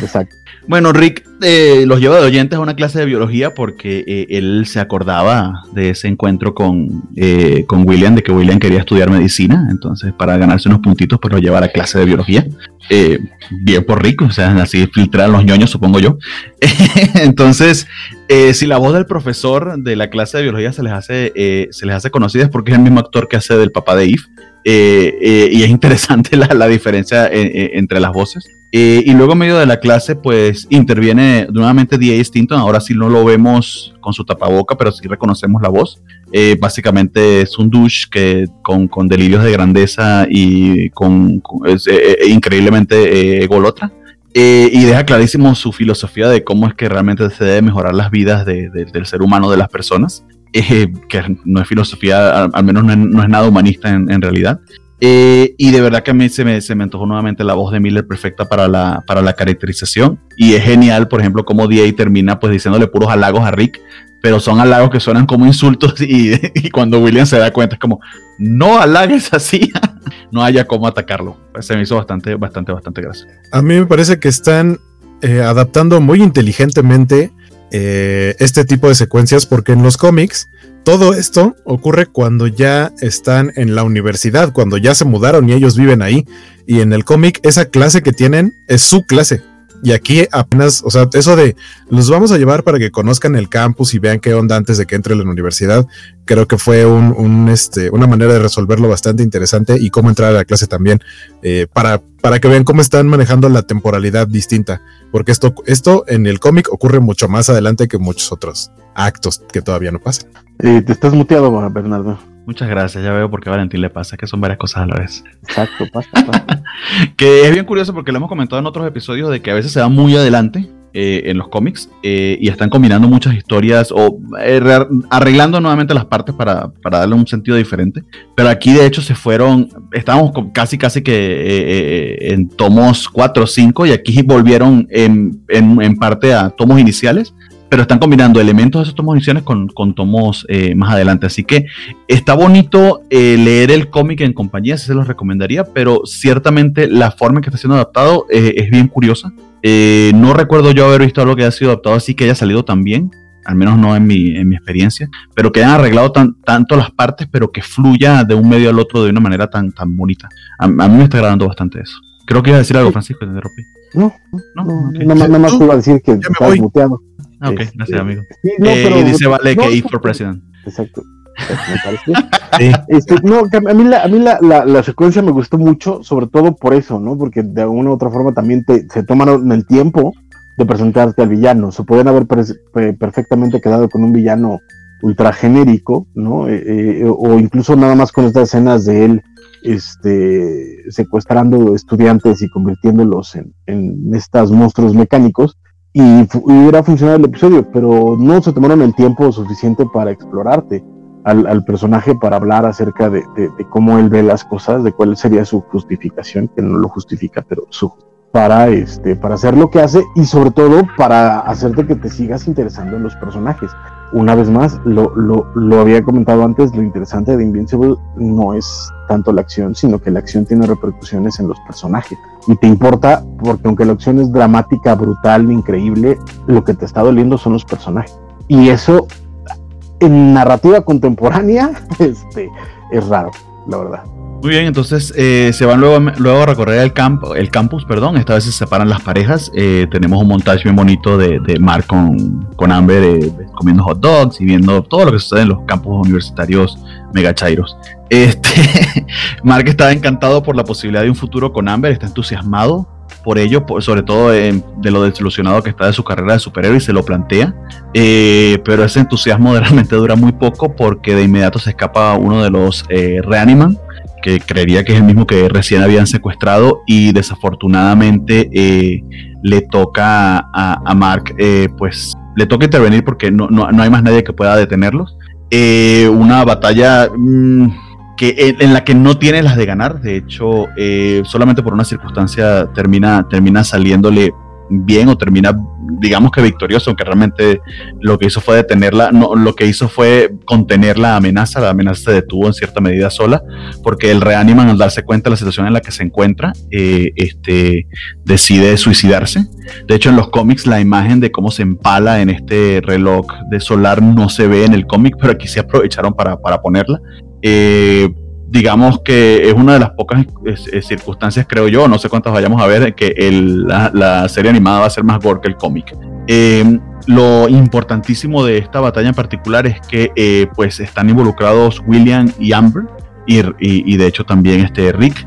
Exacto. Bueno, Rick eh, los lleva de oyentes a una clase de biología porque eh, él se acordaba de ese encuentro con, eh, con William, de que William quería estudiar medicina. Entonces, para ganarse unos puntitos, pues lo lleva a la clase de biología. Eh, bien por Rick, o sea, así filtrar los ñoños, supongo yo. Entonces, eh, si la voz del profesor de la clase de biología se les hace, se les hace conocida es porque es el mismo actor que hace del papá de Eve. Eh, eh, y es interesante la, la diferencia eh, eh, entre las voces. Eh, y luego en medio de la clase, pues interviene nuevamente D.A. Stinton. Ahora sí no lo vemos con su tapaboca, pero sí reconocemos la voz. Básicamente es un douche que con, con delirios de grandeza y con, con- es, increíblemente ególatra. Eh, y deja clarísimo su filosofía de cómo es que realmente se debe mejorar las vidas de- de- del ser humano, de las personas. Eh, que no es filosofía, al, al menos no es, no es nada humanista en, en realidad. Eh, y de verdad que a mí se me, se me antojó nuevamente la voz de Miller perfecta para la, para la caracterización. Y es genial, por ejemplo, como D.A. termina pues diciéndole puros halagos a Rick, pero son halagos que suenan como insultos y, y cuando William se da cuenta es como, no halagues así, no haya cómo atacarlo. Pues se me hizo bastante, bastante, bastante gracioso. A mí me parece que están eh, adaptando muy inteligentemente eh, este tipo de secuencias porque en los cómics todo esto ocurre cuando ya están en la universidad, cuando ya se mudaron y ellos viven ahí. Y en el cómic esa clase que tienen es su clase. Y aquí apenas, o sea, eso de los vamos a llevar para que conozcan el campus y vean qué onda antes de que entre a la universidad, creo que fue un, un, este, una manera de resolverlo bastante interesante y cómo entrar a la clase también, eh, para, para que vean cómo están manejando la temporalidad distinta, porque esto, esto en el cómic ocurre mucho más adelante que muchos otros actos que todavía no pasan. Eh, te estás muteado, Bernardo. Muchas gracias, ya veo por qué a Valentín le pasa, que son varias cosas a la vez. Exacto, pasa, pasa. Que es bien curioso porque lo hemos comentado en otros episodios de que a veces se va muy adelante eh, en los cómics eh, y están combinando muchas historias o eh, re- arreglando nuevamente las partes para, para darle un sentido diferente. Pero aquí de hecho se fueron, estábamos con- casi casi que en tomos 4 o 5 y aquí volvieron en, en- en parte a tomos iniciales. Pero están combinando elementos de esos tomos iniciales con, con tomos eh, más adelante. Así que está bonito eh, leer el cómic en compañía, sí se los recomendaría, pero ciertamente la forma en que está siendo adaptado eh, es bien curiosa. Eh, no recuerdo yo haber visto algo que haya sido adaptado así que haya salido tan bien, al menos no en mi, en mi experiencia, pero que hayan arreglado tan- tanto las partes, pero que fluya de un medio al otro de una manera tan, tan bonita. A, a mí me está agradando bastante eso. Creo que iba a decir algo, Francisco, te interrumpí. No, No, no, ok. nada, más- nada más iba a decir que estás muteado. Ok, Este, gracias, amigo. Sí, no, Eh, pero- y dice Vale no, que no, for President. Exacto. Sí. Este, no, a mí, la, a mí la, la, la secuencia me gustó mucho, sobre todo por eso, ¿no? Porque de alguna u otra forma también te, se tomaron el tiempo de presentarte al villano. Se pueden haber perfectamente quedado con un villano ultra genérico, ¿no? Eh, eh, o incluso nada más con estas escenas de él este, secuestrando estudiantes y convirtiéndolos en, en estos monstruos mecánicos y, hubiera funcionado el episodio, pero no se tomaron el tiempo suficiente para explorarte al, al personaje para hablar acerca de- de cómo él ve las cosas, de cuál sería su justificación, que no lo justifica, pero su para este para hacer lo que hace y sobre todo para hacerte que te sigas interesando en los personajes. Una vez más, lo, lo, lo había comentado antes, lo interesante de Invincible no es tanto la acción, sino que la acción tiene repercusiones en los personajes. Y te importa porque aunque la acción es dramática, brutal, increíble, lo que te está doliendo son los personajes. Y eso en narrativa contemporánea este, es raro, la verdad. Muy bien, entonces eh, se van luego, luego a recorrer el, campo, el campus, perdón. Esta vez se separan las parejas. Eh, tenemos un montaje bien bonito de, de Mark con, con Amber eh, comiendo hot dogs y viendo todo lo que sucede en los campus universitarios megachairos. Este, Mark está encantado por la posibilidad de un futuro con Amber, está entusiasmado. por ello, sobre todo de lo desilusionado que está de su carrera de superhéroe y se lo plantea. Eh, pero ese entusiasmo realmente dura muy poco porque de inmediato se escapa uno de los eh, Reaniman, que creería que es el mismo que recién habían secuestrado y desafortunadamente eh, le toca a, Mark, pues le toca intervenir porque no, no, hay más nadie que pueda detenerlos. una batalla... Mm, que en, la que no tiene las de ganar. De hecho, eh, solamente por una circunstancia termina, termina saliéndole bien o termina, digamos que victorioso, aunque realmente lo que hizo fue detenerla, no, lo que hizo fue contener la amenaza, la amenaza se detuvo en cierta medida sola, porque el reaniman al darse cuenta de la situación en la que se encuentra, eh, este, decide suicidarse. De hecho, en los cómics la imagen de cómo se empala en este reloj de solar no se ve en el cómic, pero aquí se aprovecharon para, para ponerla. Eh, digamos que es una de las pocas circunstancias, creo yo, no sé cuántas vayamos a ver, que la, serie animada va a ser más gore que el cómic. Eh, lo importantísimo de esta batalla en particular es que eh, pues están involucrados William y Amber, y, de hecho también este Rick.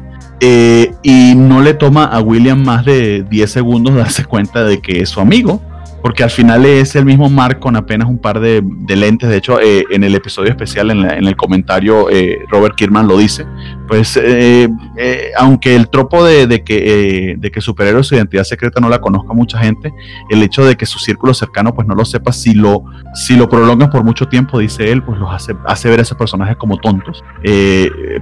y no le toma a William más de 10 segundos darse cuenta de que es su amigo porque al final es el mismo Mark con apenas un par de, lentes. De hecho, eh, en el episodio especial, en, el comentario, eh, Robert Kierman lo dice. Pues, eh, aunque el tropo de, que, de que superhéroe su identidad secreta no la conozca mucha gente, el hecho de que su círculo cercano pues no lo sepa, si lo, si lo prolongan por mucho tiempo, dice él, pues los hace, hace ver a esos personajes como tontos.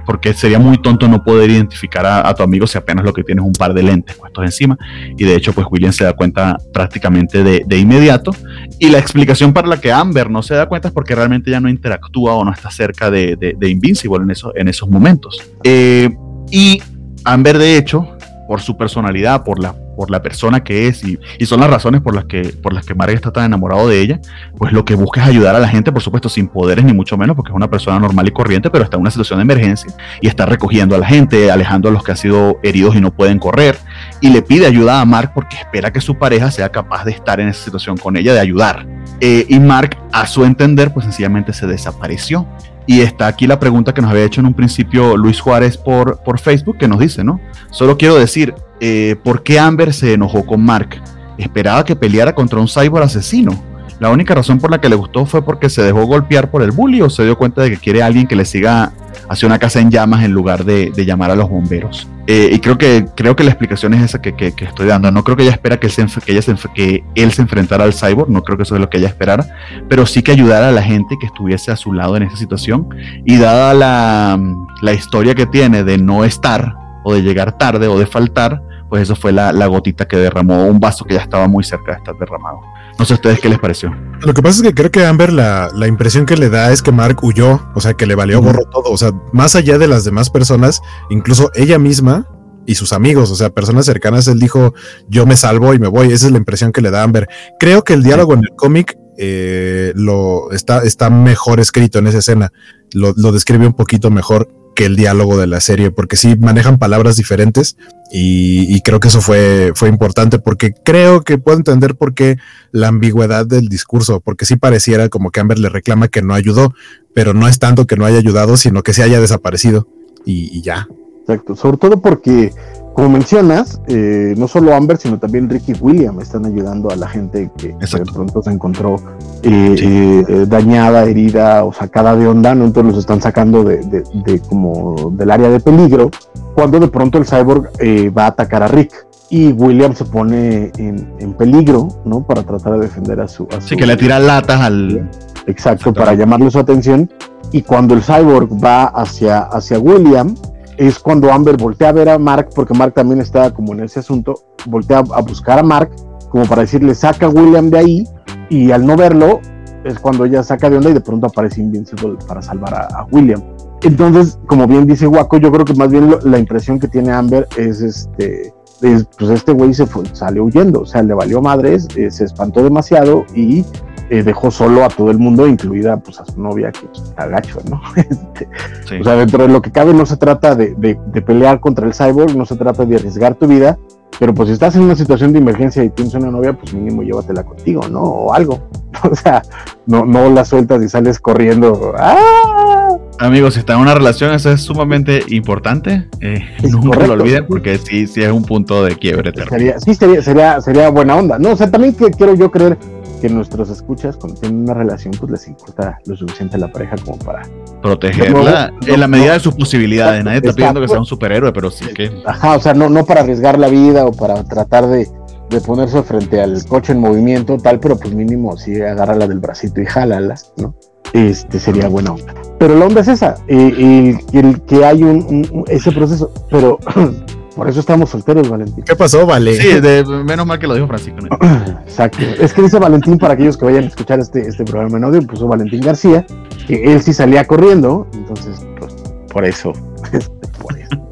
porque sería muy tonto no poder identificar a, tu amigo si apenas lo que tienes es un par de lentes puestos encima. Y de hecho, pues William se da cuenta prácticamente de de inmediato. Y la explicación para la que Amber no se da cuenta es porque realmente ya no interactúa o no está cerca de, de, Invincible en, eso, en esos momentos. Eh, y Amber, de hecho, por su personalidad, por la por la persona que es y, son las razones por las que por las que Marek está tan enamorado de ella, pues lo que busca es ayudar a la gente, por supuesto sin poderes ni mucho menos, porque es una persona normal y corriente, pero está en una situación de emergencia y está recogiendo a la gente, alejando a los que han sido heridos y no pueden correr y le pide ayuda a Mark porque espera que su pareja sea capaz de estar en esa situación con ella, de ayudar. Eh, y Mark, a su entender, pues sencillamente se desapareció. Y está aquí la pregunta que nos había hecho en un principio Luis Juárez por, por Facebook, que nos dice, ¿no? Solo quiero decir, eh, ¿por qué Amber se enojó con Mark? Esperaba que peleara contra un cyborg asesino. La única razón por la que le gustó fue porque se dejó golpear por el bully o se dio cuenta de que quiere a alguien que le siga hacia una casa en llamas en lugar de, llamar a los bomberos. Eh, y creo que, creo que la explicación es esa que, estoy dando. No creo que ella espera que, que, ella que él se enfrentara al cyborg, no creo que eso es lo que ella esperara, pero sí que ayudara a la gente que estuviese a su lado en esa situación. Y dada la, la historia que tiene de no estar, o de llegar tarde, o de faltar, pues eso fue la, la gotita que derramó un vaso que ya estaba muy cerca de estar derramado. No sé a ustedes qué les pareció. Lo que pasa es que creo que Amber la, la impresión que le da es que Mark huyó, o sea, que le valió gorro todo. O sea, más allá de las demás personas, incluso ella misma y sus amigos, o sea, personas cercanas, él dijo, yo me salvo y me voy. Esa es la impresión que le da Amber. Creo que el diálogo en el cómic eh, lo está, está mejor escrito en esa escena. Lo, lo describe un poquito mejor que el diálogo de la serie, porque sí manejan palabras diferentes y, creo que eso fue, fue importante porque creo que puedo entender por qué la ambigüedad del discurso, porque sí pareciera como que Amber le reclama que no ayudó, pero no es tanto que no haya ayudado, sino que se haya desaparecido y ya. Exacto, sobre todo porque como mencionas, eh, no solo Amber, sino también Ricky William están ayudando a la gente que, de pronto se encontró eh, eh, dañada, herida o sacada de onda, ¿no? Entonces los están sacando de, como del área de peligro, cuando de pronto el cyborg va a atacar a Rick. Y William se pone en, peligro, ¿no? Para tratar de defender a su... sí, que le tira latas al... Exacto, para llamarle su atención. Y cuando el cyborg va hacia, hacia William, es cuando Amber voltea a ver a Mark, porque Mark también está como en ese asunto, voltea a buscar a Mark, como para decirle, saca a William de ahí, y al no verlo, es cuando ella saca de onda y de pronto aparece Invincible para salvar a, William. Entonces, como bien dice Waco, yo creo que más bien la impresión que tiene Amber es este, pues este güey se fue, sale huyendo, o sea, le valió madres, eh, se espantó demasiado y eh, dejó solo a todo el mundo, incluida pues a su novia, que está gacho, ¿no? Este, o sea, dentro de lo que cabe no se trata de, pelear contra el cyborg, no se trata de arriesgar tu vida, pero pues si estás en una situación de emergencia y tienes una novia, pues mínimo llévatela contigo, ¿no? O algo. O sea, no, no la sueltas y sales corriendo. ¡Ah! Amigos, si están en una relación, eso es sumamente importante. Eh, nunca lo olviden porque sí, sí es un punto de quiebre. Sería, sí, sería, sería, sería buena onda. No, o sea, también que quiero yo creer que nuestros escuchas, cuando tienen una relación, pues les importa lo suficiente a la pareja como para protegerla en la medida de sus posibilidades. Nadie está pidiendo que sea un superhéroe, pero sí que. Ajá, o sea, no, no para arriesgar la vida o para tratar de, de ponerse frente al coche en movimiento, tal, pero pues mínimo sí agárrala del bracito y jálala, ¿no? Este sería bueno. Pero la onda es esa, y, el que hay un, ese proceso, pero por eso estamos solteros, Valentín. ¿Qué pasó, Vale? Sí, de, menos mal que lo dijo Francisco. Exacto. Es que dice Valentín, para aquellos que vayan a escuchar este, este programa en audio, puso Valentín García, que él sí salía corriendo, entonces, pues, por eso. por eso.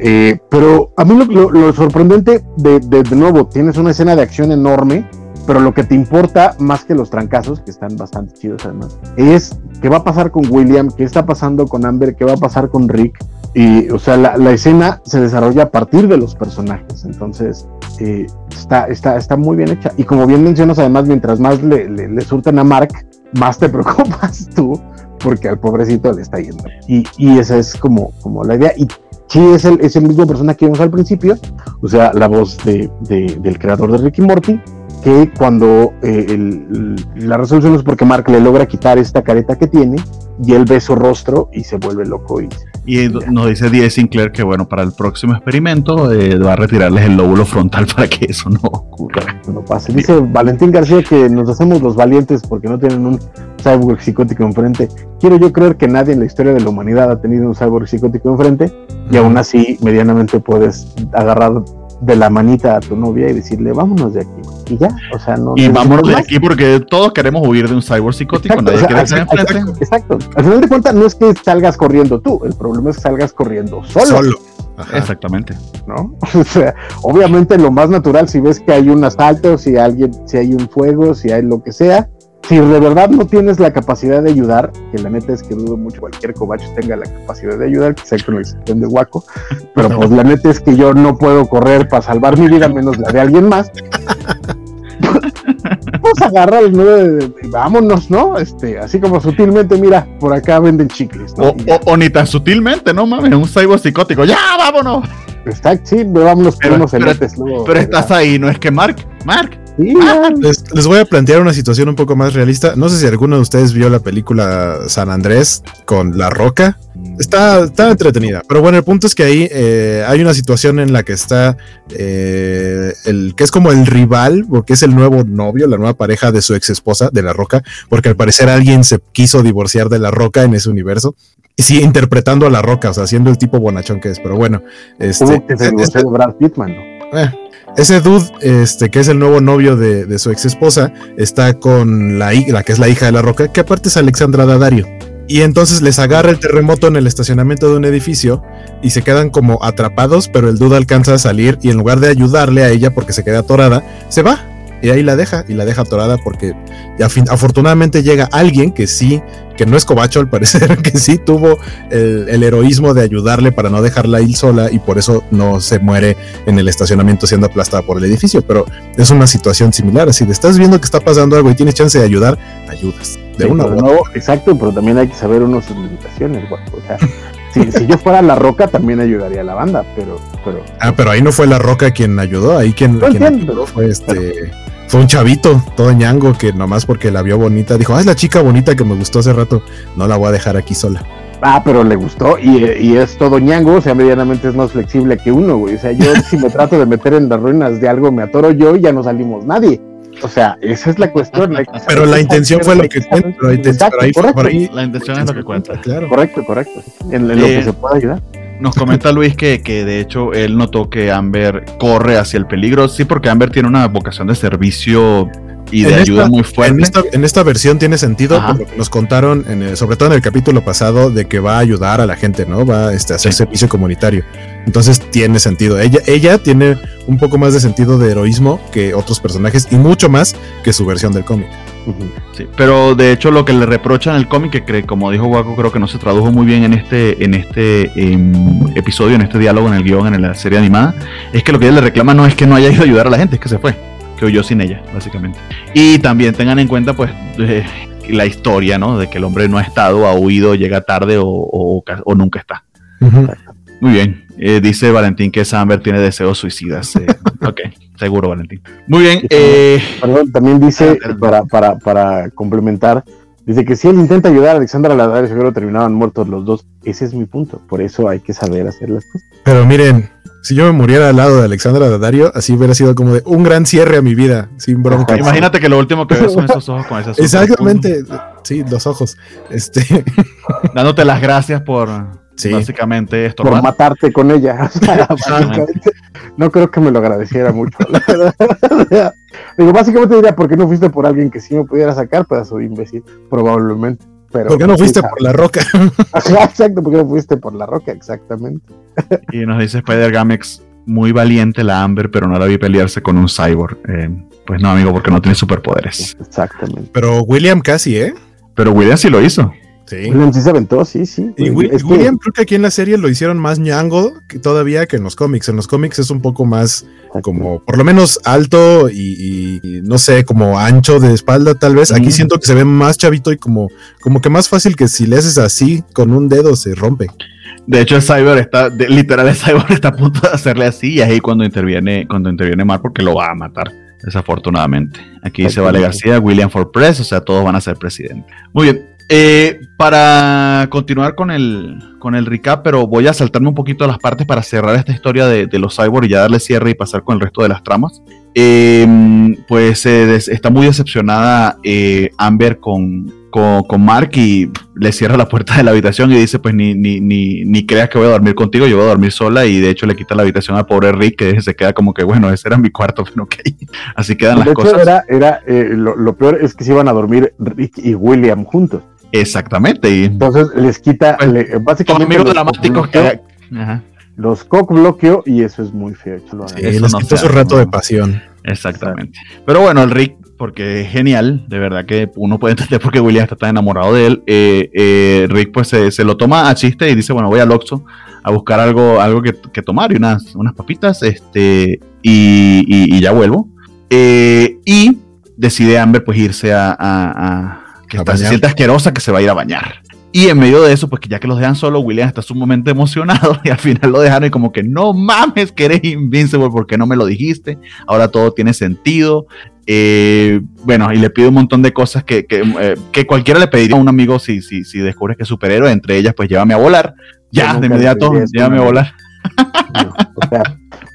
Eh, pero a mí lo, sorprendente de, de, nuevo, tienes una escena de acción enorme, pero lo que te importa más que los trancazos, que están bastante chidos además, es qué va a pasar con William, qué está pasando con Amber, qué va a pasar con Rick. Y, o sea, la, escena se desarrolla a partir de los personajes, entonces eh, está, está, está muy bien hecha. Y como bien mencionas, además, mientras más le, le, surten a Mark, más te preocupas tú, porque al pobrecito le está yendo. Y, y esa es como, como la idea. Y sí es el, es el mismo persona que vimos al principio, o sea, la voz de, del creador de Ricky Morty, que cuando eh, la resolución es porque Mark le logra quitar esta careta que tiene y él ve su rostro y se vuelve loco. Y, y nos dice Die Sinclair que, bueno, para el próximo experimento eh, va a retirarles el lóbulo frontal para que eso no ocurra. No pase. Dice Valentín García que nos hacemos los valientes porque no tienen un cyborg psicótico enfrente. Quiero yo creer que nadie en la historia de la humanidad ha tenido un cyborg psicótico enfrente y aún así medianamente puedes agarrar de la manita a tu novia y decirle vámonos de aquí y ya, o sea, no. Y vámonos de aquí porque todos queremos huir de un cyborg psicótico, exacto, nadie quiere estar enfrente. Exacto, al final de cuentas no es que salgas corriendo tú, el problema es que salgas corriendo solo. Solo. Exactamente. ¿No? O sea, obviamente lo más natural si ves que hay un asalto, si alguien, si hay un fuego, si hay lo que sea, si de verdad no tienes la capacidad de ayudar, que la neta es que dudo mucho cualquier cobacho tenga la capacidad de ayudar, quizá con la excepción de Guaco, pero pues la neta es que yo no puedo correr para salvar mi vida menos la de alguien más. pues agarra el nudo y vámonos, ¿no? Este, así como sutilmente, mira, por acá venden chicles. O, o, ni tan sutilmente, no mames, un cyborg psicótico, ya, vámonos. Está, sí, vámonos pero, unos pero, pero estás ahí, ¿no es que Mark? Mark, les, voy a plantear una situación un poco más realista. No sé si alguno de ustedes vio la película San Andrés con La Roca. Está, está entretenida. Pero bueno, el punto es que ahí eh, hay una situación en la que está eh, el que es como el rival, porque es el nuevo novio, la nueva pareja de su ex esposa, de La Roca, porque al parecer alguien se quiso divorciar de La Roca en ese universo. Y sí, interpretando a La Roca, o sea, siendo el tipo bonachón que es. Pero bueno, este. este Brad Pittman, ¿no? Eh, ese dude, este, que es el nuevo novio de, su ex esposa, está con la, la que es la hija de la roca, que aparte es Alexandra Daddario. Y entonces les agarra el terremoto en el estacionamiento de un edificio y se quedan como atrapados, pero el dude alcanza a salir y en lugar de ayudarle a ella porque se queda atorada, se va y ahí la deja, y la deja atorada porque afortunadamente llega alguien que sí, que no es cobacho al parecer, que sí tuvo el, heroísmo de ayudarle para no dejarla ir sola y por eso no se muere en el estacionamiento siendo aplastada por el edificio. Pero es una situación similar, así de estás viendo que está pasando algo y tienes chance de ayudar, ayudas. De una no, exacto, pero también hay que saber uno sus limitaciones, O sea, si, yo fuera la roca también ayudaría a la banda, pero, pero. Ah, pero ahí no fue la roca quien ayudó, ahí quien, ayudó fue este. Fue un chavito, todo ñango, que nomás porque la vio bonita, dijo, ah, es la chica bonita que me gustó hace rato, no la voy a dejar aquí sola. Ah, pero le gustó y, es todo ñango, o sea, medianamente es más flexible que uno, güey. O sea, yo si me trato de meter en las ruinas de algo, me atoro yo y ya no salimos nadie. O sea, esa es la cuestión. pero la intención fue lo que cuenta. La intención, la intención es lo que cuenta. Claro. Correcto, correcto. En, lo que eh, se pueda ayudar. Nos comenta Luis que, que, de hecho él notó que Amber corre hacia el peligro. Sí, porque Amber tiene una vocación de servicio y de ayuda muy fuerte. En esta, versión tiene sentido, nos contaron, en sobre todo en el capítulo pasado, de que va a ayudar a la gente, ¿no? Va este, a hacer servicio comunitario. Entonces tiene sentido. Ella, ella tiene un poco más de sentido de heroísmo que otros personajes y mucho más que su versión del cómic. Sí, pero de hecho lo que le reprochan el cómic, que como dijo Waco, creo que no se tradujo muy bien en este, en este em, episodio, en este diálogo, en el guion, en la serie animada, es que lo que ella le reclama no es que no haya ido a ayudar a la gente, es que se fue, que huyó sin ella, básicamente. Y también tengan en cuenta, pues, la historia, ¿no? De que el hombre no ha estado, ha huido, llega tarde o, o- o nunca está. Muy bien. Eh, dice Valentín que Samber tiene deseos suicidas. eh, ok, seguro, Valentín. Muy bien. eh, Perdón, también dice, Ah, para, para, para complementar, dice que si él intenta ayudar a Alexandra Ladario, seguro terminaban muertos los dos. Ese es mi punto. Por eso hay que saber hacer las cosas. Pero miren, si yo me muriera al lado de Alexandra Daddario, así hubiera sido como de un gran cierre a mi vida, sin bronca. Imagínate que lo último que ves son esos ojos con esas Exactamente, sí, los ojos. Este, Dándote las gracias por Sí. básicamente Por matarte con ella. O sea, básicamente, no creo que me lo agradeciera mucho. la verdad. Digo, básicamente diría, ¿por qué no fuiste por alguien que sí me pudiera sacar, pedazo de imbécil? Probablemente. Pero, ¿Por qué no fuiste por la roca? Exacto, ¿por qué no fuiste por la roca? Exactamente. Y nos dice Spider Gamex, muy valiente la Amber, pero no la vi pelearse con un cyborg. Eh, pues no, amigo, porque no tiene superpoderes. Exactamente. Pero William casi, ¿eh? Pero William sí lo hizo. Sí. William sí se aventó, sí, sí. Y Wi- Es que- William creo que aquí en la serie lo hicieron más ñango que todavía que en los cómics. En los cómics es un poco más como, por lo menos alto y, y- y no sé, como ancho de espalda tal vez. Aquí siento que se ve más chavito y como, como que más fácil que si le haces así con un dedo se rompe. De hecho, el cyber está, de- literal, el cyber está a punto de hacerle así y es ahí cuando interviene, cuando interviene Mark porque lo va a matar, desafortunadamente. Aquí dice Vale García, William for Press, o sea, todos van a ser presidente. Muy bien. Eh, para continuar con el, con el recap, pero voy a saltarme un poquito las partes para cerrar esta historia de, de los cyborg y ya darle cierre y pasar con el resto de las tramas. Eh, pues eh, está muy decepcionada eh, Amber con, con, con Mark y le cierra la puerta de la habitación y dice pues ni, ni, ni, ni creas que voy a dormir contigo, yo voy a dormir sola y de hecho le quita la habitación al pobre Rick que se queda como que bueno, ese era mi cuarto, pero ok. Así quedan de las hecho, cosas. era, era eh, lo, lo peor es que se iban a dormir Rick y William juntos. Exactamente. Y Entonces les quita, Pues, le- con básicamente amigos los dramáticos que... Ajá, los cock bloqueó y eso es muy feo. Sí, Eso les no quitó su rato no. de pasión. exactamente. Pero bueno, el Rick, porque es genial, de verdad que uno puede entender por qué William está tan enamorado de él. eh, eh, Rick pues se, se lo toma a chiste y dice, bueno, voy al Oxxo a buscar algo, algo que, que tomar y unas, unas papitas, este, y, y- y ya vuelvo. Eh, y decide Amber pues irse a, a- a- que está, se siente asquerosa que se va a ir a bañar. Y en medio de eso, pues que ya que los dejan solo, William está sumamente emocionado y al final lo dejaron y como que no mames que eres invincible porque no me lo dijiste, ahora todo tiene sentido. Eh, bueno, y le pide un montón de cosas que, que, eh, que cualquiera le pediría a un amigo si, si, si descubres que es superhéroe, entre ellas pues llévame a volar, ya, de inmediato, llévame a volar. No, o sea,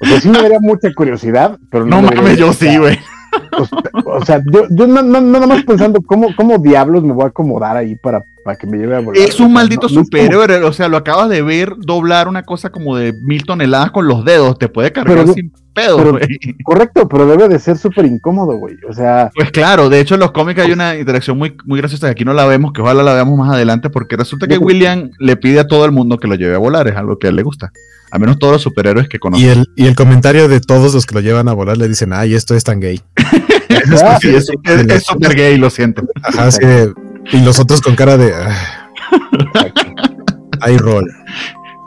o sea, sí me daría mucha curiosidad, pero no, No me mames, yo sí, güey. O sea, o sea, yo, yo no, no- nada más pensando cómo, cómo diablos me voy a acomodar ahí para, para que me lleve a volar. Es un maldito no- como- superhéroe, o sea, lo acabas de ver doblar una cosa como de mil toneladas con los dedos, te puede cargar Pero sin pedo, pero- güey. Correcto, pero debe de ser súper incómodo, güey. O sea, Pues claro, de hecho en los cómics hay una interacción muy, muy graciosa que aquí no la vemos, que ojalá la veamos más adelante, porque resulta que William le pide a todo el mundo que lo lleve a volar, es algo que a él le gusta. A menos todos los superhéroes que Y conoce. el, y el comentario de todos los que lo llevan a volar le dicen, ay, esto es tan gay. ah, Sí, es es- es súper gay, lo siento. Ajá, y los otros con cara de, "Ah, hay rol.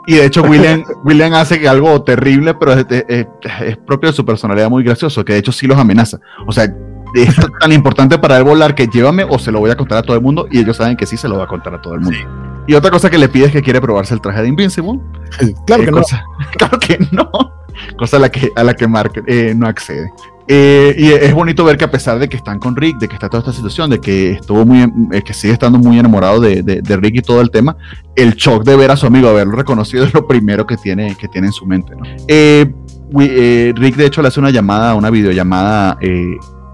Y de hecho William, William hace algo terrible, pero es, es- es propio de su personalidad muy gracioso, que de hecho sí los amenaza. O sea, es tan importante para él volar que llévame o se lo voy a contar a todo el mundo y ellos saben que sí se lo va a contar a todo el mundo. Y otra cosa que le pide es que quiere probarse el traje de Invincible. Claro Eh, que no. cosa- claro que no. Cosa a la que, a la que Mark eh, no accede. Eh, y es bonito ver que a pesar de que están con Rick, de que está toda esta situación, de que estuvo muy, en- eh, que sigue estando muy enamorado de, de- de Rick y todo el tema, el shock de ver a su amigo, haberlo reconocido es lo primero que tiene, que tiene en su mente. Rick de hecho le hace una llamada, una videollamada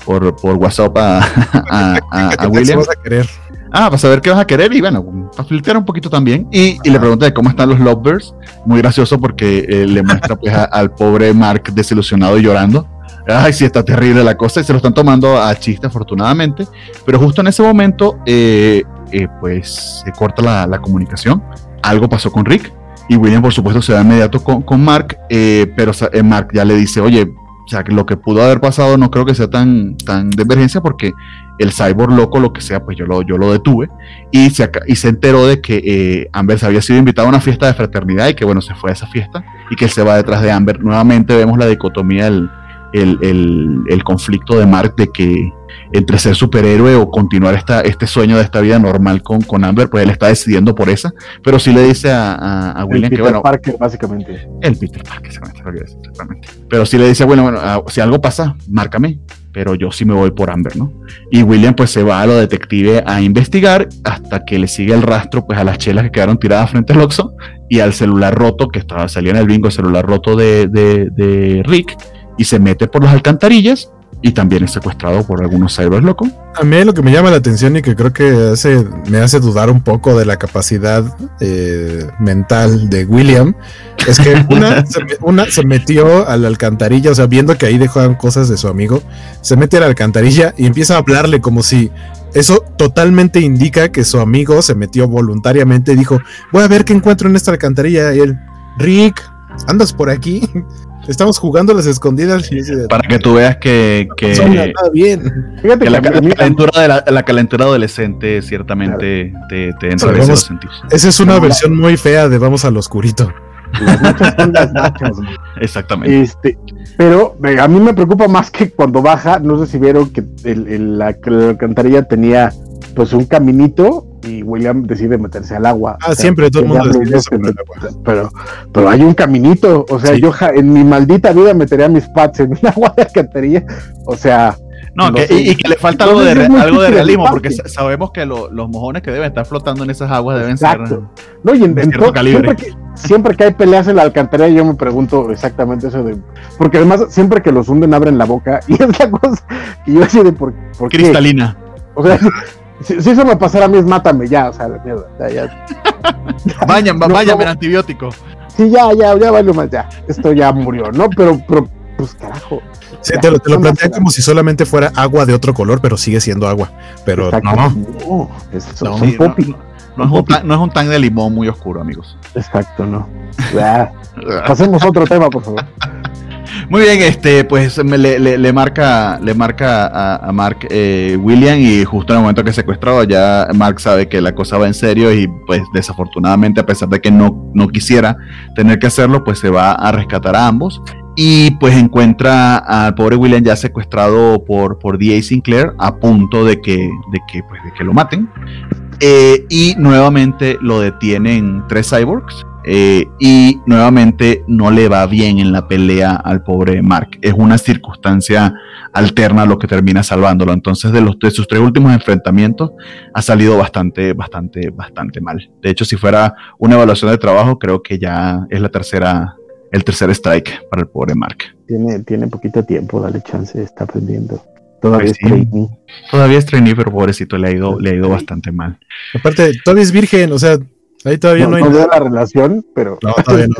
por, por WhatsApp a, a- a- a ¿Qué William. vas a querer? Ah, para saber qué vas a querer y bueno, para filtrar un poquito también. Y, y le pregunta de cómo están los Lovebirds. Muy gracioso porque eh, le muestra pues al pobre Mark desilusionado y llorando. Ay, sí, está terrible la cosa y se lo están tomando a chiste afortunadamente. Pero justo en ese momento, eh, eh, pues se corta la, la comunicación. Algo pasó con Rick y William por supuesto se de inmediato con, con Mark, eh, pero eh, Mark ya le dice, oye, o sea, lo que pudo haber pasado no creo que sea tan, tan de emergencia porque el cyborg loco, lo que sea, pues yo lo, yo lo detuve y se, y se enteró de que eh, Amber se había sido invitado a una fiesta de fraternidad y que bueno, se fue a esa fiesta y que se va detrás de Amber. Nuevamente vemos la dicotomía, el, el, el, el conflicto de Mark de que entre ser superhéroe o continuar esta, este sueño de esta vida normal con, con Amber, pues él está decidiendo por esa, pero sí le dice a, a, William que bueno... Parker, básicamente. El Peter Parker, exactamente. Pero sí le dice, bueno, bueno, ah, si algo pasa, márcame, pero yo sí me voy por Amber, ¿no? Y William pues se va a lo detective a investigar hasta que le sigue el rastro pues a las chelas que quedaron tiradas frente al Oxxo y al celular roto que estaba salía en el bingo, el celular roto de, de, de Rick y se mete por las alcantarillas y también es secuestrado por algunos cyber locos. A mí lo que me llama la atención y que creo que hace, me hace dudar un poco de la capacidad eh, mental de William es que una se, una se metió a la alcantarilla, o sea, viendo que ahí dejaban cosas de su amigo, se mete a la alcantarilla y empieza a hablarle como si eso totalmente indica que su amigo se metió voluntariamente y dijo, voy a ver qué encuentro en esta alcantarilla. Y él, Rick, ¿andas por aquí? Estamos jugando las escondidas. Para que tú veas que, que, bien. Fíjate que, la, calentura de la, la, calentura adolescente ciertamente te, te entra vamos, los sentidos. Esa es una versión muy fea de Vamos al Oscurito. Las nachas son las nachas. Exactamente. Este, pero a mí me preocupa más que cuando baja, no sé si vieron que el, el, la, la alcantarilla tenía pues un caminito y William decide meterse al agua. Ah, o sea, siempre todo el mundo decide pero, pero hay un caminito, o sea, sí. yo en mi maldita vida metería mis pads en un agua de alcantarilla, o sea... No, no que, sé. y, y, que le falta algo de, algo de realismo, porque sabemos que lo, los mojones que deben estar flotando en esas aguas deben Exacto. ser no, y en, en todo, siempre, que, siempre que hay peleas en la alcantarilla, yo me pregunto exactamente eso de. Porque además, siempre que los hunden, abren la boca. Y es la cosa que yo así de por, por Cristalina. Qué? O sea, si, si, eso me pasara a mí, mátame ya, o sea, la mierda. Ya, ya. Vayan, no, váyame no, antibiótico. Sí, ya, ya, ya vale más, ya. Esto ya murió, ¿no? Pero, pero pues carajo. Sí, te lo, te lo plantean como si solamente fuera agua de otro color, pero sigue siendo agua. Pero no, no. Es, son sí, popi. No, no, es un tan, no es un tan de limón muy oscuro, amigos. Exacto, no. Ya. Pasemos a otro tema, por favor. Muy bien, este, pues le, marca, le marca a, a Mark eh, William y justo en el momento que es secuestrado ya Mark sabe que la cosa va en serio y pues desafortunadamente a pesar de que no, no quisiera tener que hacerlo, pues se va a rescatar a ambos y pues encuentra al pobre William ya secuestrado por, por D.A. Sinclair a punto de que, de que, pues, de que lo maten. Eh, y nuevamente lo detienen tres cyborgs. Eh, y nuevamente no le va bien en la pelea al pobre Mark. Es una circunstancia alterna lo que termina salvándolo. Entonces, de, los, de sus tres últimos enfrentamientos, ha salido bastante, bastante, bastante mal. De hecho, si fuera una evaluación de trabajo, creo que ya es la tercera, el tercer strike para el pobre Mark. Tiene, tiene poquito tiempo, dale chance, está aprendiendo. Todavía pues sí, es trainee. Todavía es trainee, pero pobrecito, le ha ido, le ha ido bastante mal. Aparte, todavía es virgen, o sea, Ahí todavía no, no hay no veo la relación, pero. No, todavía no.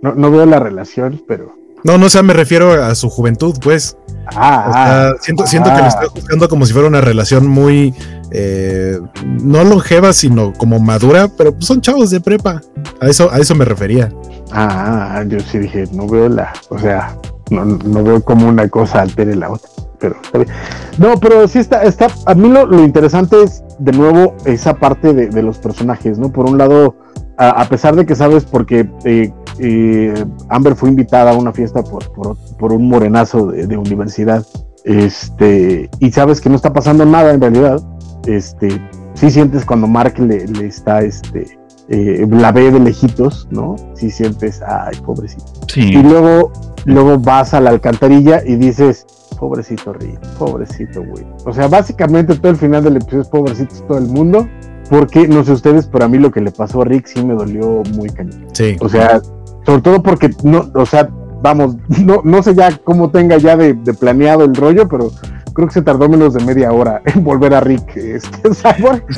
no. no. veo la relación, pero. No, no, o sea, me refiero a su juventud, pues. Ah, o sea, siento, ah, siento que le estoy buscando como si fuera una relación muy. Eh, no longeva, sino como madura, pero son chavos de prepa. A eso, a eso me refería. Ah, yo sí dije, no veo la. O sea, no, no veo como una cosa altere la otra pero está bien. No, pero sí está, está, a mí lo, lo interesante es de nuevo esa parte de, de, los personajes, ¿no? Por un lado, a, a pesar de que sabes porque eh, eh, Amber fue invitada a una fiesta por, por, por un morenazo de, de, universidad, este, y sabes que no está pasando nada en realidad, este, sí sientes cuando Mark le, le está, este, eh, la ve de lejitos, ¿no? Sí sientes, ay, pobrecito. Sí. Y luego, luego vas a la alcantarilla y dices, pobrecito Rick, pobrecito güey. O sea, básicamente todo el final del episodio es pobrecito todo el mundo. Porque, no sé ustedes, pero a mí lo que le pasó a Rick sí me dolió muy cañón. Sí. O sea, sobre todo porque, no, o sea, vamos, no, no sé ya cómo tenga ya de, de planeado el rollo, pero creo que se tardó menos de media hora en volver a Rick este.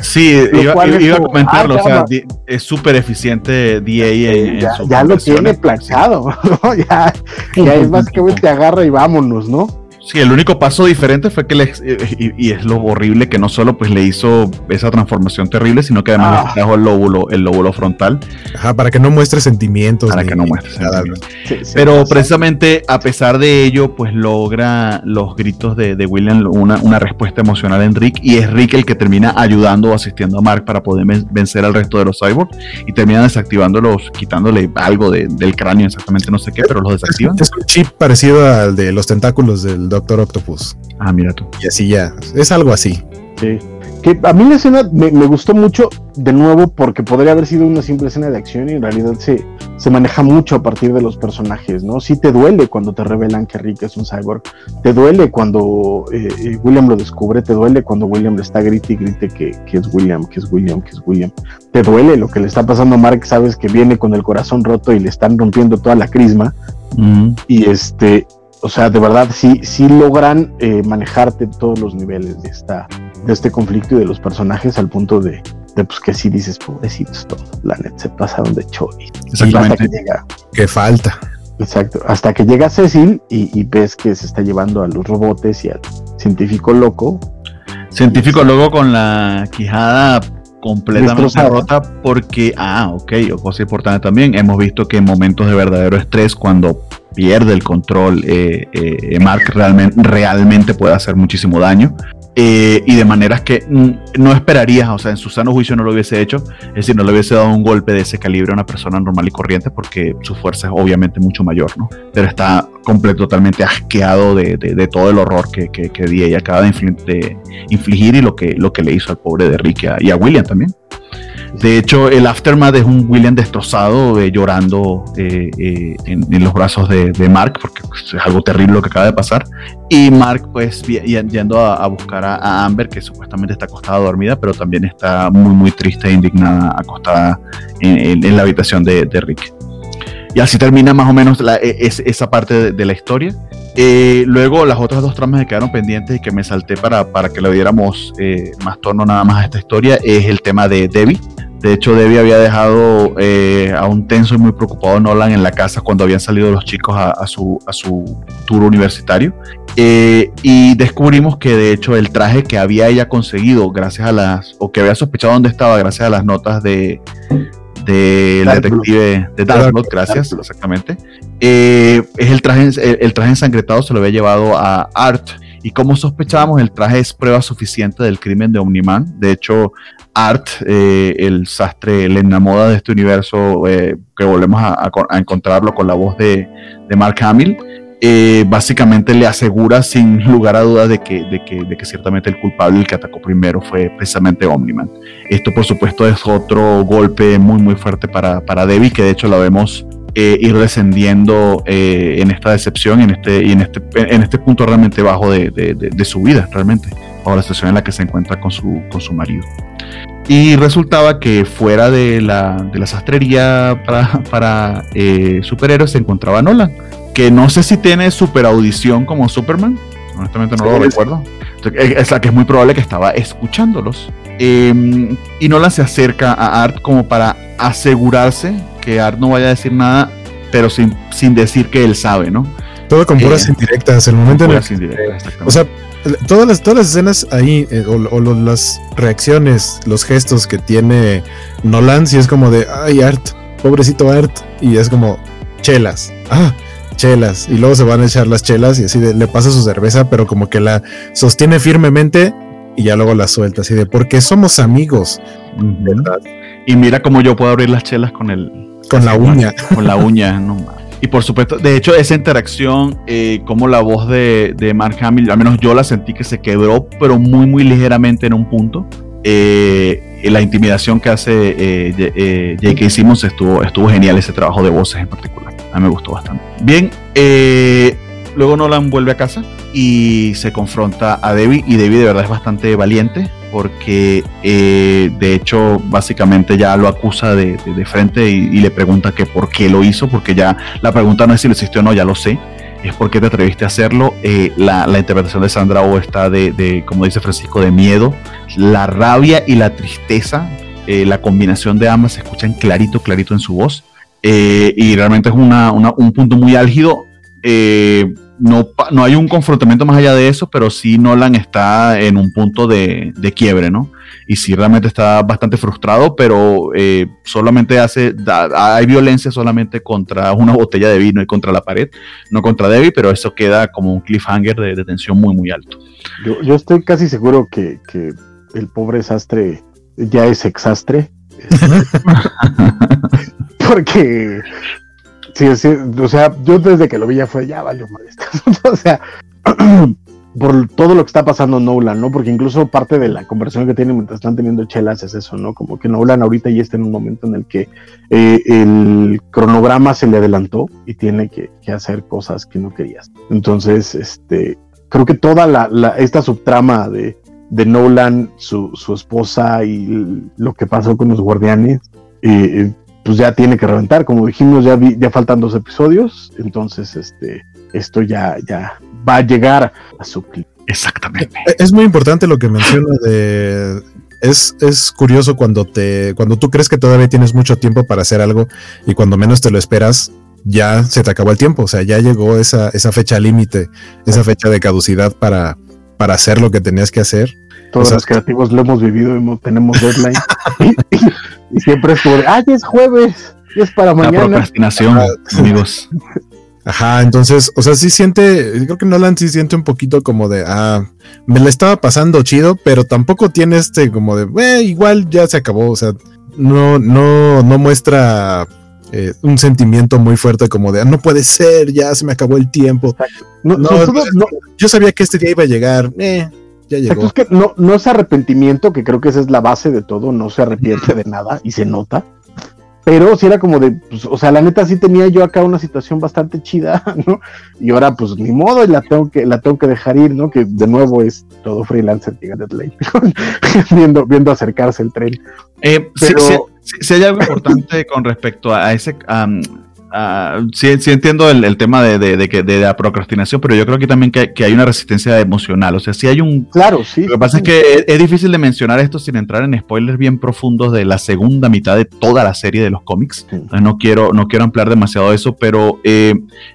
Sí, iba, iba a comentarlo, ah, o sea, es súper eficiente DA en, en ya, su ya lo tiene planchado, ¿no? ya, ya es básicamente agarra y vámonos, ¿no? Sí, el único paso diferente fue que le, eh, y, es lo horrible que no solo pues le hizo esa transformación terrible, sino que además le ah. trajo el lóbulo, el lóbulo frontal. Ajá, para que no muestre sentimientos. Para que no muestre sentimientos. Pero precisamente a pesar de ello, pues logra los gritos de, de William una, una, respuesta emocional en Rick y es Rick el que termina ayudando o asistiendo a Mark para poder vencer al resto de los cyborgs y termina desactivándolos, quitándole algo del cráneo, exactamente no sé qué, pero los desactivan. Es un chip parecido al de los tentáculos del Doctor Octopus. Ah, mira tú. Y así ya, es algo así. Sí. Que a mí la escena me, gustó mucho, de nuevo, porque podría haber sido una simple escena de acción y en realidad se, se maneja mucho a partir de los personajes, ¿no? Sí te duele cuando te revelan que Rick es un cyborg, te duele cuando eh, eh, William lo descubre, te duele cuando William le está grite y grite que, que, es William, que es William, que es William. Te duele lo que le está pasando a Mark, sabes que viene con el corazón roto y le están rompiendo toda la crisma. Y este, o sea, de verdad sí, sí logran eh, manejarte todos los niveles de, esta, de este conflicto y de los personajes al punto de, pues que sí dices, pobrecitos todos, la net se pasaron de choy. Exactamente. Hasta que llega. Que falta. Exacto. Hasta que llega Cecil y, ves que se está llevando a los robots y al científico loco. Científico loco con la quijada completamente rota porque, ah, ok, cosa importante también, hemos visto que en momentos de verdadero estrés, cuando pierde el control, eh, eh, Mark realmente, realmente puede hacer muchísimo daño. Eh, y de maneras que no esperarías, o sea, en su sano juicio no lo hubiese hecho, es decir, no le hubiese dado un golpe de ese calibre a una persona normal y corriente porque su fuerza es obviamente mucho mayor, ¿no? Pero está completo, totalmente asqueado de, de, todo el horror que, que, que ella acaba de, infligir y lo que, lo que le hizo al pobre de Rick y a William también. De hecho, el aftermath es un William destrozado, eh, llorando eh, eh, en, los brazos de, Mark, porque pues, es algo terrible lo que acaba de pasar. Y Mark, pues, yendo a, buscar a, Amber, que supuestamente está acostada dormida, pero también está muy, muy triste e indignada, acostada en, la habitación de, Rick. Y así termina más o menos e, esa parte de, la historia. luego las otras dos tramas que quedaron pendientes y que me salté para, para que le diéramos más tono nada más a esta historia es el tema de Debbie, de hecho, Debbie había dejado eh, a un tenso y muy preocupado Nolan en la casa cuando habían salido los chicos a, su, a su, tour universitario. Eh, y descubrimos que de hecho el traje que había ella conseguido gracias a las, o que había sospechado dónde estaba gracias a las notas de, de la detective de Darkblood, gracias, exactamente. Eh, es el traje, el, traje ensangretado se lo había llevado a Art. Y como sospechábamos, el traje es prueba suficiente del crimen de Omniman. De hecho, Art, eh, el sastre, le enamoda de este universo, eh, que volvemos a, encontrarlo con la voz de, Mark Hamill, eh, básicamente le asegura sin lugar a dudas de que, de, que, de que ciertamente el culpable, el que atacó primero, fue precisamente Omniman. Esto, por supuesto, es otro golpe muy, muy fuerte para, para Debbie, que de hecho lo vemos ir descendiendo en esta decepción en este, y en este, en este punto realmente bajo de, de, su vida, realmente, bajo la situación en la que se encuentra con su, con su marido. Y resultaba que fuera de la, de la sastrería para, para eh, superhéroes se encontraba Nolan, que no sé si tiene super audición como Superman, honestamente no lo recuerdo. Es la que es muy probable que estaba escuchándolos. Em, y Nolan se acerca a Art como para asegurarse que Art no vaya a decir nada, pero sin, sin decir que él sabe, ¿no? Todo con puras eh, indirectas. El momento en el o sea, todas las, todas las escenas ahí, eh, o, las reacciones, los gestos que tiene Nolan, si es como de, ay, Art, pobrecito Art, y es como, chelas, ah, chelas, y luego se van a echar las chelas y así le pasa su cerveza, pero como que la sostiene firmemente y ya luego la suelta, así de, porque somos amigos, ¿verdad? Y mira cómo yo puedo abrir las chelas con el... Con la uña. Con la uña, no y por supuesto, de hecho, esa interacción, eh, como la voz de, de, Mark Hamill, al menos yo la sentí que se quebró, pero muy, muy ligeramente en un punto. Eh, la intimidación que hace eh, eh J.K. Simmons estuvo, estuvo genial, ese trabajo de voces en particular. A mí me gustó bastante. Bien, luego Nolan vuelve a casa y se confronta a Debbie, y Debbie de verdad es bastante valiente porque eh, de hecho básicamente ya lo acusa de, frente y, le pregunta que por qué lo hizo, porque ya la pregunta no es si lo hiciste o no, ya lo sé, es por qué te atreviste a hacerlo. Eh, la, interpretación de Sandra O está de, como dice Francisco, de miedo, la rabia y la tristeza, eh, la combinación de ambas se escuchan clarito, clarito en su voz. Y realmente es una, un punto muy álgido eh, no, no hay un confrontamiento más allá de eso, pero sí Nolan está en un punto de, quiebre, ¿no? Y sí realmente está bastante frustrado, pero eh, solamente hace, hay violencia solamente contra una botella de vino y contra la pared, no contra Debbie, pero eso queda como un cliffhanger de, tensión muy, muy alto. Yo, estoy casi seguro que, que el pobre sastre ya es exastre. Porque Sí, sí, o sea, yo desde que lo vi ya fue, ya valió molesta. o sea, por todo lo que está pasando Nolan, ¿no? Porque incluso parte de la conversación que tienen mientras están teniendo chelas es eso, ¿no? Como que Nolan ahorita ya está en un momento en el que eh, el cronograma se le adelantó y tiene que, hacer cosas que no querías. Entonces, este, creo que toda la, esta subtrama de, Nolan, su, su, esposa y lo que pasó con los guardianes, eh, pues ya tiene que reventar. Como dijimos, ya, ya faltan dos episodios, entonces este, esto ya, ya va a llegar a su clip. Exactamente. Es muy importante lo que menciona de. Es, es curioso cuando te. cuando tú crees que todavía tienes mucho tiempo para hacer algo y cuando menos te lo esperas, ya se te acabó el tiempo. O sea, ya llegó esa, esa fecha límite, esa fecha de caducidad para, para hacer lo que tenías que hacer. Todos los creativos lo hemos vivido, tenemos deadline. y, siempre es como ay, es jueves, es para mañana. La procrastinación, amigos. Ajá, entonces, o sea, sí siente, creo que Nolan sí siente un poquito como de, ah, me la estaba pasando chido, pero tampoco tiene este como de, eh, igual ya se acabó, o sea, no, no, no muestra eh, un sentimiento muy fuerte como de, ah, no puede ser, ya se me acabó el tiempo. No, no, yo sabía que este día iba a llegar, eh, es que no, no es arrepentimiento, que creo que esa es la base de todo, no se arrepiente de nada y se nota. Pero si era como de, pues, o sea, la neta sí tenía yo acá una situación bastante chida, ¿no? Y ahora, pues ni modo, y la tengo que, la tengo que dejar ir, ¿no? Que de nuevo es todo freelancer que ley, viendo, viendo acercarse el tren. Eh, si, hay algo importante con respecto a ese, Uh, sí, entiendo el, tema de, de, la procrastinación, pero yo creo que también que, hay una resistencia emocional. O sea, si hay un. Claro, sí. Lo que pasa es que es, difícil de mencionar esto sin entrar en spoilers bien profundos de la segunda mitad de toda la serie de los cómics. no quiero, no quiero ampliar demasiado eso, pero eh,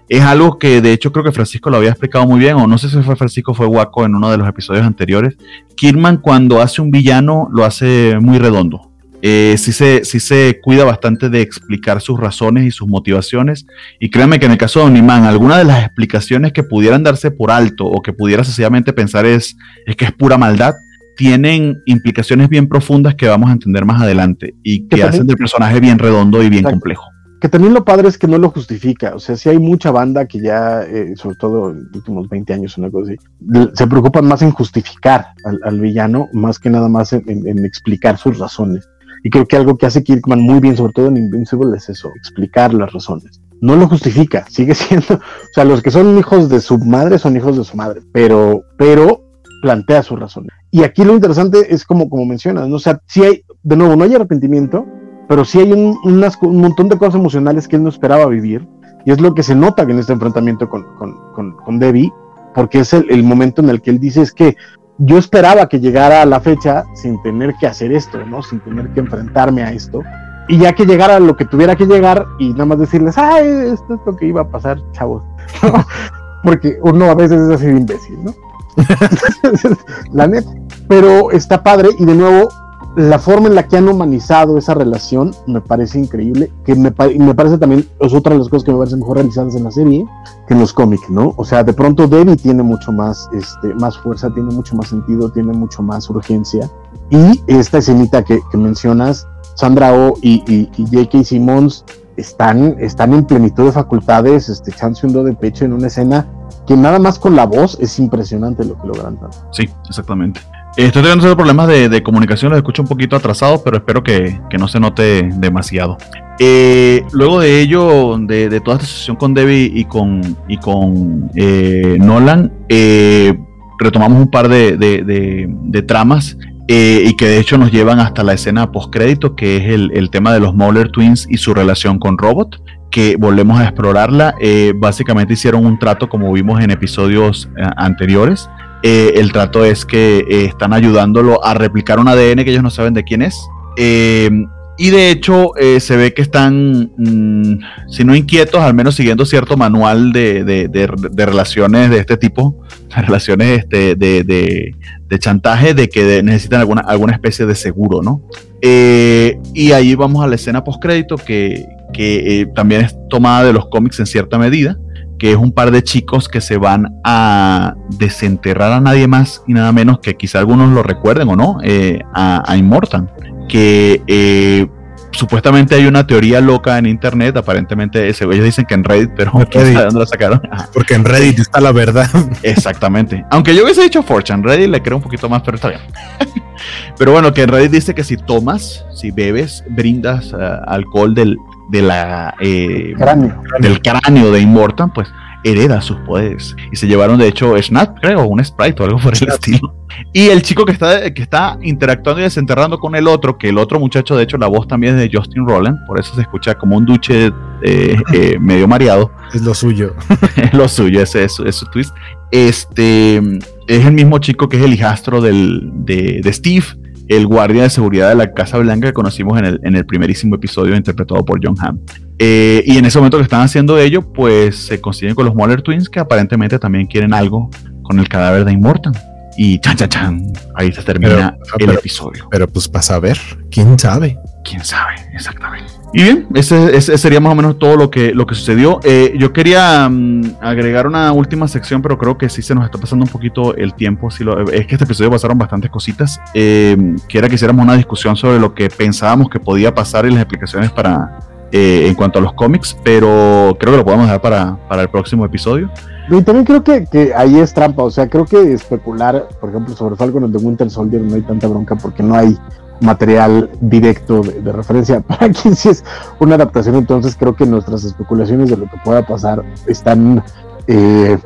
es algo que de hecho creo que Francisco lo había explicado muy bien, o no sé si fue Francisco fue Waco en uno de los episodios anteriores. Kirman, cuando hace un villano, lo hace muy redondo eh, sí, se, se cuida bastante de explicar sus razones y sus motivaciones. Y créanme que en el caso de Oniman, algunas de las explicaciones que pudieran darse por alto o que pudiera sencillamente pensar es, es que es pura maldad, tienen implicaciones bien profundas que vamos a entender más adelante y que, hacen del personaje bien redondo y bien complejo. Que también lo padre es que no lo justifica. O sea, si hay mucha banda que ya, eh, sobre todo en los últimos 20 años, una cosa así, se preocupan más en justificar al, villano, más que nada más en explicar sus razones. Y creo que algo que hace Kirkman muy bien, sobre todo en Invincible, es eso, explicar las razones. No lo justifica, sigue siendo, o sea, los que son hijos de su madre son hijos de su madre, pero, pero plantea sus razones. Y aquí lo interesante es como, como mencionas, ¿no? o sea, si hay, de nuevo, no hay arrepentimiento, pero sí hay un, un montón de cosas emocionales que él no esperaba vivir, y es lo que se nota en este enfrentamiento con, con, con, con Debbie, porque es el, el, momento en el que él dice es que yo esperaba que llegara la fecha sin tener que hacer esto, ¿no? Sin tener que enfrentarme a esto. Y ya que llegara lo que tuviera que llegar y nada más decirles, ay, esto es lo que iba a pasar, chavos. Porque uno a veces es así de imbécil, ¿no? la neta. Pero está padre y de nuevo la forma en la que han humanizado esa relación me parece increíble, que me, parece también, es otra de las cosas que me parece mejor realizadas en la serie que en los cómics, ¿no? O sea, de pronto Debbie tiene mucho más, este, más fuerza, tiene mucho más sentido, tiene mucho más urgencia. Y esta escenita que, mencionas, Sandra O y, y, y J.K. Simmons están, están en plenitud de facultades, este, echándose un de pecho en una escena que nada más con la voz es impresionante lo que logran. Sí, exactamente. Estoy teniendo problemas de, comunicación, los escucho un poquito atrasados, pero espero que, no se note demasiado. Eh, luego de ello, de, toda esta sesión con Debbie y con, y con eh, Nolan, eh, retomamos un par de, tramas y que de hecho nos llevan hasta la escena post-crédito, que es el, tema de los Mauler Twins y su relación con Robot, que volvemos a explorarla. básicamente hicieron un trato como vimos en episodios anteriores eh, el trato es que eh, están ayudándolo a replicar un ADN que ellos no saben de quién es. Eh, y de hecho se ve que están, mm, si no inquietos, al menos siguiendo cierto manual de, de, relaciones de este tipo, relaciones este, de, chantaje, de que necesitan alguna, alguna especie de seguro, ¿no? Y ahí vamos a la escena postcrédito que, que también es tomada de los cómics en cierta medida, que es un par de chicos que se van a desenterrar a nadie más y nada menos que quizá algunos lo recuerden o no, a, a Immortan que eh, supuestamente hay una teoría loca en internet, aparentemente ese, ellos dicen que en Reddit, pero dónde la sacaron. Porque en Reddit está la verdad. Exactamente. Aunque yo hubiese dicho Fortune, Reddit le creo un poquito más, pero está bien. pero bueno, que en Reddit dice que si tomas, si bebes, brindas eh, alcohol del, de la, eh, del cráneo de Immortan, pues hereda sus poderes. Y se llevaron, de hecho, Snap, creo, un sprite o algo por el estilo. Y el chico que está, que está interactuando y desenterrando con el otro, que el otro muchacho, de hecho, la voz también es de Justin Roland, por eso se escucha como un duche eh, eh, medio mareado. Es lo suyo. es lo suyo, ese es, su twist. Este es el mismo chico que es el hijastro del, de, de Steve el guardia de seguridad de la Casa Blanca que conocimos en el, en el primerísimo episodio interpretado por John Hamm. Eh, y en ese momento que están haciendo ello, pues se consiguen con los Moller Twins que aparentemente también quieren algo con el cadáver de Immortan. Y chan, chan, chan, ahí se termina el episodio. Pero pues pasa a ver, quién sabe. Quién sabe, exactamente. Y bien, ese, sería más o menos todo lo que, lo que sucedió. Eh, yo quería mm, agregar una última sección, pero creo que sí se nos está pasando un poquito el tiempo. Si lo, es que este episodio pasaron bastantes cositas. Eh, quiera que hiciéramos una discusión sobre lo que pensábamos que podía pasar y las explicaciones para, eh, en cuanto a los cómics, pero creo que lo podemos dejar para, para el próximo episodio. Y también creo que, que, ahí es trampa, o sea, creo que especular, por ejemplo, sobre Falcon de Winter Soldier no hay tanta bronca porque no hay material directo de, referencia. Para quien si es una adaptación, entonces creo que nuestras especulaciones de lo que pueda pasar están... Eh,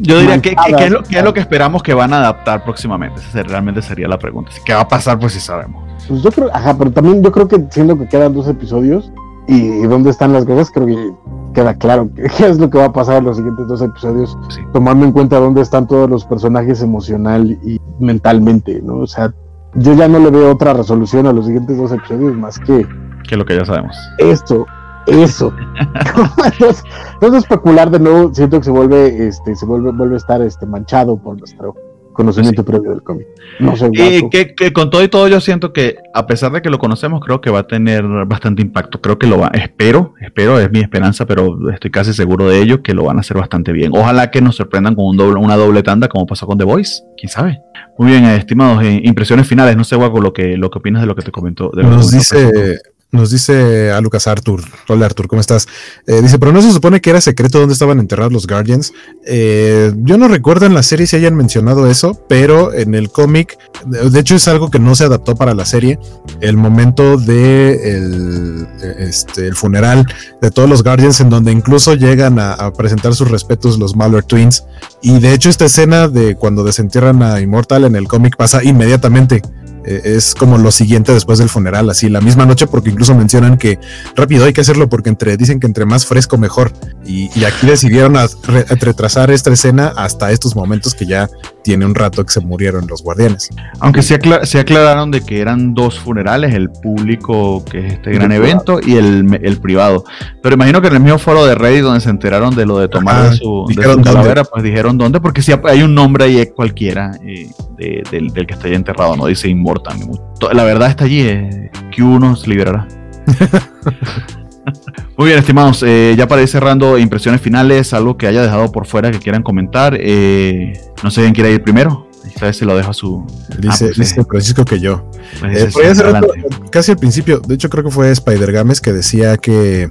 Yo diría que, es lo, es lo, que esperamos que van a adaptar próximamente. Esa realmente sería la pregunta. ¿Qué va a pasar? Pues sí sabemos. Pues yo creo, ajá, pero también yo creo que siendo que quedan dos episodios, y, dónde están las cosas, creo que queda claro qué es lo que va a pasar en los siguientes dos episodios, tomando en cuenta dónde están todos los personajes emocional y mentalmente, ¿no? O sea, yo ya no le veo otra resolución a los siguientes dos episodios más que... Que lo que ya sabemos. Esto, eso. entonces, entonces, especular de nuevo, siento que se vuelve, este, se vuelve, vuelve a estar este, manchado por nuestro conocimiento previo del cómic. No sé. Y que, que, con todo y todo yo siento que a pesar de que lo conocemos, creo que va a tener bastante impacto. Creo que lo va, espero, espero, es mi esperanza, pero estoy casi seguro de ello que lo van a hacer bastante bien. Ojalá que nos sorprendan con un doble, una doble tanda como pasó con The Voice, quién sabe. Muy bien, estimados, eh, impresiones finales. No sé, Guaco, lo que, lo que opinas de lo que te comentó. De nos dice nos dice a Lucas Arthur. Hola Arthur, ¿cómo estás? Eh, dice, pero no se supone que era secreto dónde estaban enterrados los Guardians. Eh, yo no recuerdo en la serie si hayan mencionado eso, pero en el cómic, de hecho es algo que no se adaptó para la serie. El momento de este, el funeral de todos los Guardians, en donde incluso llegan a, a presentar sus respetos los Mallor Twins. Y de hecho esta escena de cuando desentierran a Immortal en el cómic pasa inmediatamente. Eh, es como lo siguiente después del funeral, así la misma noche, porque incluso mencionan que rápido hay que hacerlo porque entre dicen que entre más fresco mejor. Y, aquí decidieron retrasar esta escena hasta estos momentos que ya tiene un rato que se murieron los guardianes. Aunque se, aclararon de que eran dos funerales, el público, que es este gran evento, y el, privado. Pero imagino que en el mismo foro de Reddit donde se enteraron de lo de tomar de su, calavera, pues dijeron dónde, porque si hay un nombre ahí cualquiera eh, del, que está ahí enterrado, no dice La verdad está allí, eh, que uno se liberará. Muy bien, estimados. Eh, ya para ir cerrando, impresiones finales, algo que haya dejado por fuera que quieran comentar. Eh, no sé quién quiere ir primero. Esta vez se lo dejo a su. Dice, ah, pues, Francisco que yo. Pues casi al principio, de hecho, creo que fue Spider Games que decía que,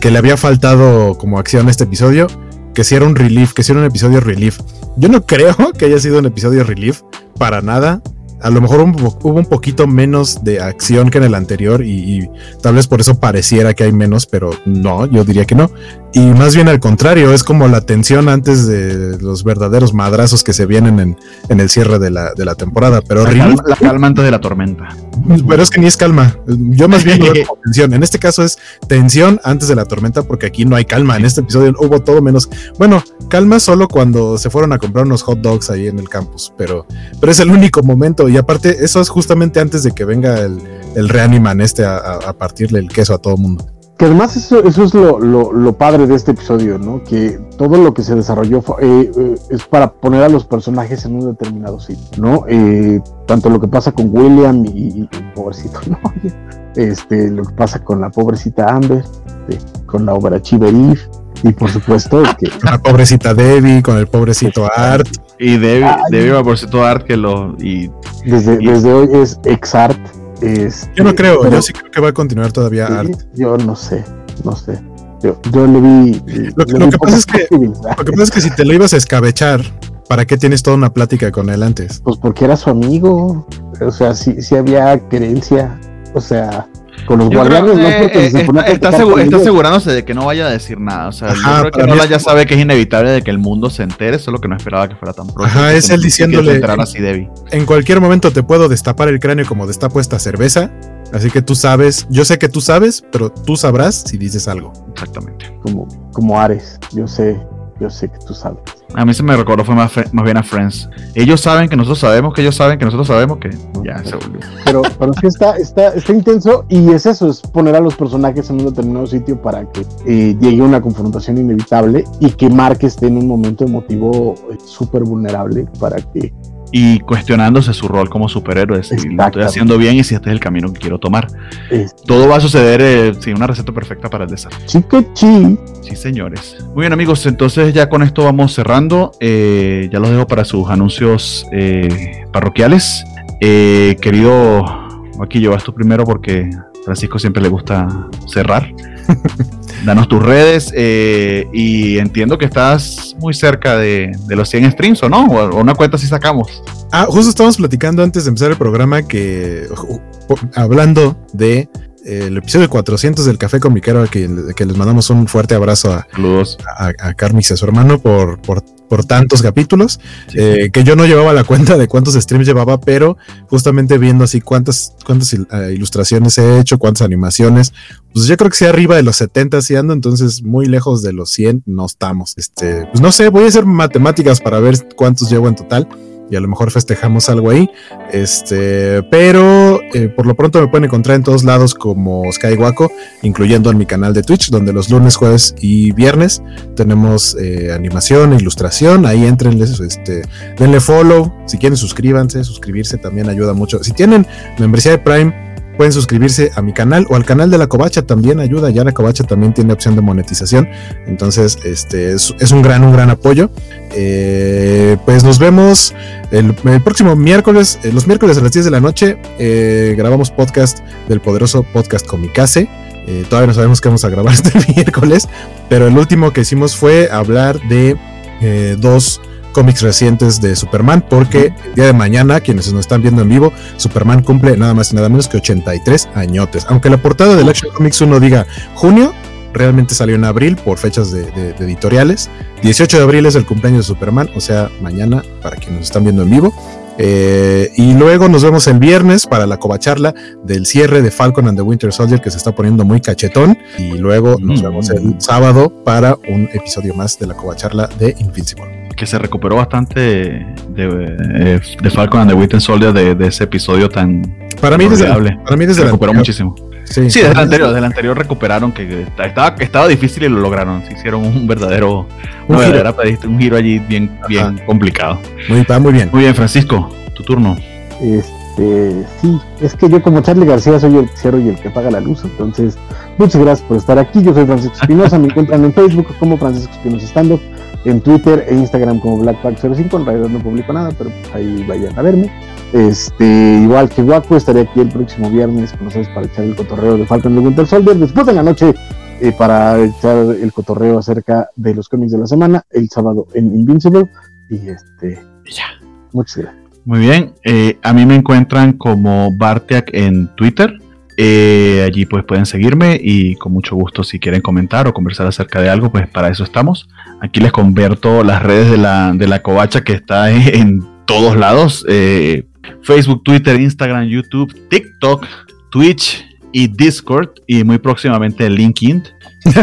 que, le había faltado como acción este episodio. Que si era un relief, que si era un episodio relief. Yo no creo que haya sido un episodio relief para nada a lo mejor hubo un poquito menos de acción que en el anterior y, tal vez por eso pareciera que hay menos, pero no, yo diría que no. Y más bien al contrario, es como la tensión antes de los verdaderos madrazos que se vienen en, en el cierre de la, de la temporada. Pero la, calma, antes de la tormenta. Pero es que ni es calma. Yo más bien lo veo como tensión. En este caso es tensión antes de la tormenta porque aquí no hay calma. En este episodio hubo todo menos... Bueno, calma solo cuando se fueron a comprar unos hot dogs ahí en el campus, pero, pero es el único momento Y aparte, eso es justamente antes de que venga el, el reaniman este a, a, partirle el queso a todo mundo. Que además eso, eso es lo, lo, lo, padre de este episodio, ¿no? Que todo lo que se desarrolló eh, eh, es para poner a los personajes en un determinado sitio, ¿no? Eh, tanto lo que pasa con William y, y, pobrecito, ¿no? Este, lo que pasa con la pobrecita Amber, este, con la overachiever Eve, y por supuesto que... La pobrecita Debbie, con el pobrecito Art. Y Debbie, Debbie el pobrecito Art que lo... Y, desde, y, desde hoy es ex-Art. yo no creo, yo sí creo que va a continuar todavía Art. Yo no sé, no sé. Yo, yo le vi... Lo, le lo vi que pasa es que, lo que pasa es que si te lo ibas a escabechar, ¿para qué tienes toda una plática con él antes? Pues porque era su amigo. O sea, sí, sí había querencia. O sea, con los guardianes no que, porque eh, se ponía a está, está asegurándose de que no vaya a decir nada. O sea, Ajá, yo creo que es- ya sabe que es inevitable de que el mundo se entere, solo que no esperaba que fuera tan pronto. Ajá, es él diciéndole- así Debbie. En cualquier momento te puedo destapar el cráneo como destapo esta cerveza. Así que tú sabes, yo sé que tú sabes, pero tú sabrás si dices algo. Exactamente. Como, como Ares. Yo sé, yo sé que tú sabes. A mí se me recordó fue más, más bien a Friends. Ellos saben que nosotros sabemos que ellos saben que nosotros sabemos que ya se volvió. Pero, pero es que está, está, está intenso y es eso, es poner a los personajes en un determinado sitio para que eh, llegue una confrontación inevitable y que Mark esté en un momento emotivo eh, súper vulnerable para que Y cuestionándose su rol como superhéroe, si lo estoy haciendo bien y si este es el camino que quiero tomar. Todo va a suceder eh, sin una receta perfecta para el desastre. chiquechi. Sí, señores. Muy bien, amigos. Entonces ya con esto vamos cerrando. Eh, ya los dejo para sus anuncios eh, parroquiales. Eh, querido, aquí llevas tú primero porque Francisco siempre le gusta cerrar. Danos tus redes eh, y entiendo que estás muy cerca de, los 100 streams, ¿o no? O, una cuenta si sacamos. Ah, justo estábamos platicando antes de empezar el programa que, hablando de el episodio 400 del Café Comiquero, que, que les mandamos un fuerte abrazo a, a, a Carmix y a su hermano por, por, por tantos capítulos, Sí. eh, que yo no llevaba la cuenta de cuántos streams llevaba, pero justamente viendo así cuántas, cuántas eh, ilustraciones he hecho, cuántas animaciones, pues yo creo que sí arriba de los 70 sí ando, entonces muy lejos de los 100 no estamos. Este, pues no sé, voy a hacer matemáticas para ver cuántos llevo en total. Y a lo mejor festejamos algo ahí. Este, pero eh, por lo pronto me pueden encontrar en todos lados como Skywaco, incluyendo en mi canal de Twitch, donde los lunes, jueves y viernes tenemos eh, animación, ilustración. Ahí entrenles, este, denle follow. Si quieren, suscríbanse. Suscribirse también ayuda mucho. Si tienen membresía de Prime, pueden suscribirse a mi canal o al canal de la Covacha también ayuda. Ya la Covacha también tiene opción de monetización. Entonces, este es, un gran, un gran apoyo. Eh, pues nos vemos el, próximo miércoles, eh, los miércoles a las 10 de la noche. eh, grabamos podcast del poderoso podcast Comicase. Todavía no sabemos qué vamos a grabar este miércoles, pero el último que hicimos fue hablar de dos cómics recientes de Superman, porque el día de mañana, quienes nos están viendo en vivo, Superman cumple nada más y nada menos que 83 añotes. Aunque la portada del Action Comics 1 diga junio, realmente salió en abril por fechas de, de- de editoriales. 18 de abril es el cumpleaños de Superman, o sea, mañana para quienes nos están viendo en vivo. Eh, y luego nos vemos el viernes para la covacharla del cierre de Falcon and the Winter Soldier que se está poniendo muy cachetón. Y luego nos Mm. vemos el sábado para un episodio más de la covacharla de Invincible. Que se recuperó bastante de, de, de Falcon and the Winter Soldier de, de ese episodio tan Para mí, desde, para mí desde Se el recuperó anterior- muchísimo. Sí, Sí, desde el anterior, desde el anterior recuperaron que estaba, estaba difícil y lo lograron. Se hicieron un verdadero, Un una giro. verdadera pediste- un giro allí bien, bien complicado. Muy, va muy bien. Muy bien, Francisco, tu turno. Este, sí, es que yo como Charlie García soy el cero y el que paga la luz, entonces muchas gracias por estar aquí. Yo soy Francisco Espinosa, me encuentran en Facebook como Francisco Espinosa Estando, en Twitter e Instagram como Blackpack05, en realidad no publico nada, pero pues ahí vayan a verme. Este, igual que Waco, estaré aquí el próximo viernes con ustedes para echar el cotorreo de Falcon de Winter Soldier, después de la noche eh, para echar el cotorreo acerca de los cómics de la semana, el sábado en Invincible, y este, Ya. muchas gracias. Muy bien, eh, a mí me encuentran como Bartiak en Twitter. Eh, allí pues pueden seguirme y con mucho gusto si quieren comentar o conversar acerca de algo, pues para eso estamos. Aquí les converto las redes de la, de la covacha que está en, en todos lados. eh, Facebook, Twitter, Instagram, YouTube, TikTok, Twitch y Discord y muy próximamente LinkedIn.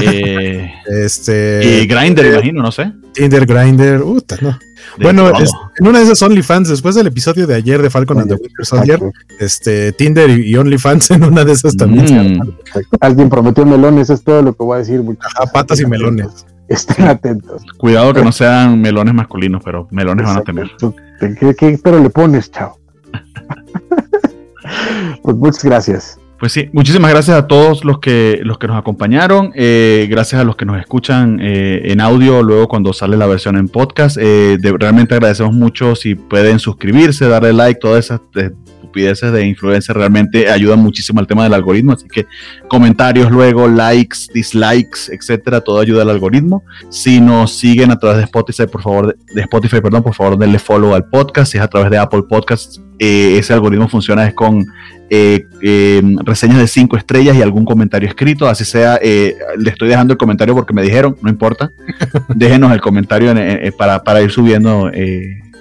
Eh, este. y Grinder, imagino, no sé. Tinder, Grinder, puta, no. De Bueno, es- en una de esas OnlyFans, después del episodio de ayer de Falcon and the Winter Soldier, este, Tinder y, y OnlyFans en una de esas también Mm. Alguien prometió melones, es todo lo que voy a decir. Ajá, patas y melones. Estén atentos. Cuidado que no sean melones masculinos, pero melones van a tener. ¿Qué, qué pero le pones, chao? pues muchas gracias. Pues sí, muchísimas gracias a todos los que, los que nos acompañaron, eh, gracias a los que nos escuchan eh, en audio luego cuando sale la versión en podcast. eh, de- realmente agradecemos mucho si pueden suscribirse, darle like, todas esas eh, estupideces de influencia realmente ayudan muchísimo al tema del algoritmo, así que comentarios luego, likes, dislikes, etcétera, todo ayuda al algoritmo. Si nos siguen a través de Spotify, por favor, de Spotify, perdón, por favor denle follow al podcast, si es a través de Apple Podcasts, eh, ese algoritmo funciona es con eh, eh, reseñas de cinco estrellas y algún comentario escrito, así sea, eh, le estoy dejando el comentario porque me dijeron, no importa, déjenos el comentario en- eh, para, para ir subiendo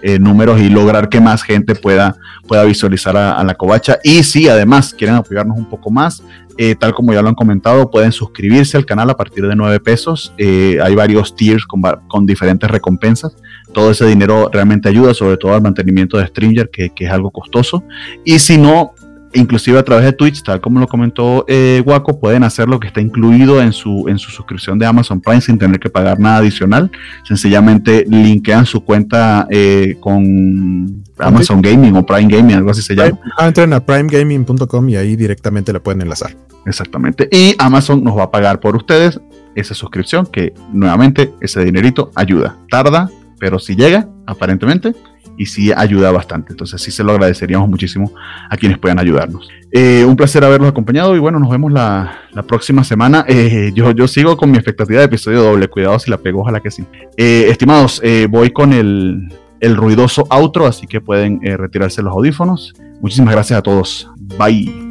eh, números y lograr que más gente pueda, pueda visualizar a, la covacha. Y si además quieren apoyarnos un poco más, eh, tal como ya lo han comentado, pueden suscribirse al canal a partir de 9 pesos. Eh, hay varios tiers con, con diferentes recompensas. Todo ese dinero realmente ayuda, sobre todo al mantenimiento de Stringer, que, que es algo costoso. Y si no, inclusive a través de Twitch, tal como lo comentó eh, Waco, pueden hacer lo que está incluido en su, en su suscripción de Amazon Prime sin tener que pagar nada adicional. Sencillamente linkean su cuenta eh, con Amazon Gaming o Prime Gaming, algo así se llama. Ah, entren a primegaming.com y ahí directamente la pueden enlazar. Exactamente. Y Amazon nos va a pagar por ustedes esa suscripción, que nuevamente ese dinerito ayuda. Tarda, pero si llega, aparentemente, y sí ayuda bastante. Entonces sí se lo agradeceríamos muchísimo a quienes puedan ayudarnos. Eh, un placer haberlos acompañado y bueno, nos vemos la, la próxima semana. Eh, yo, yo sigo con mi expectativa de episodio doble. Cuidado si la pego, ojalá que sí. Eh, estimados, voy con el, el ruidoso outro, así que pueden retirarse los audífonos. Muchísimas gracias a todos. Bye.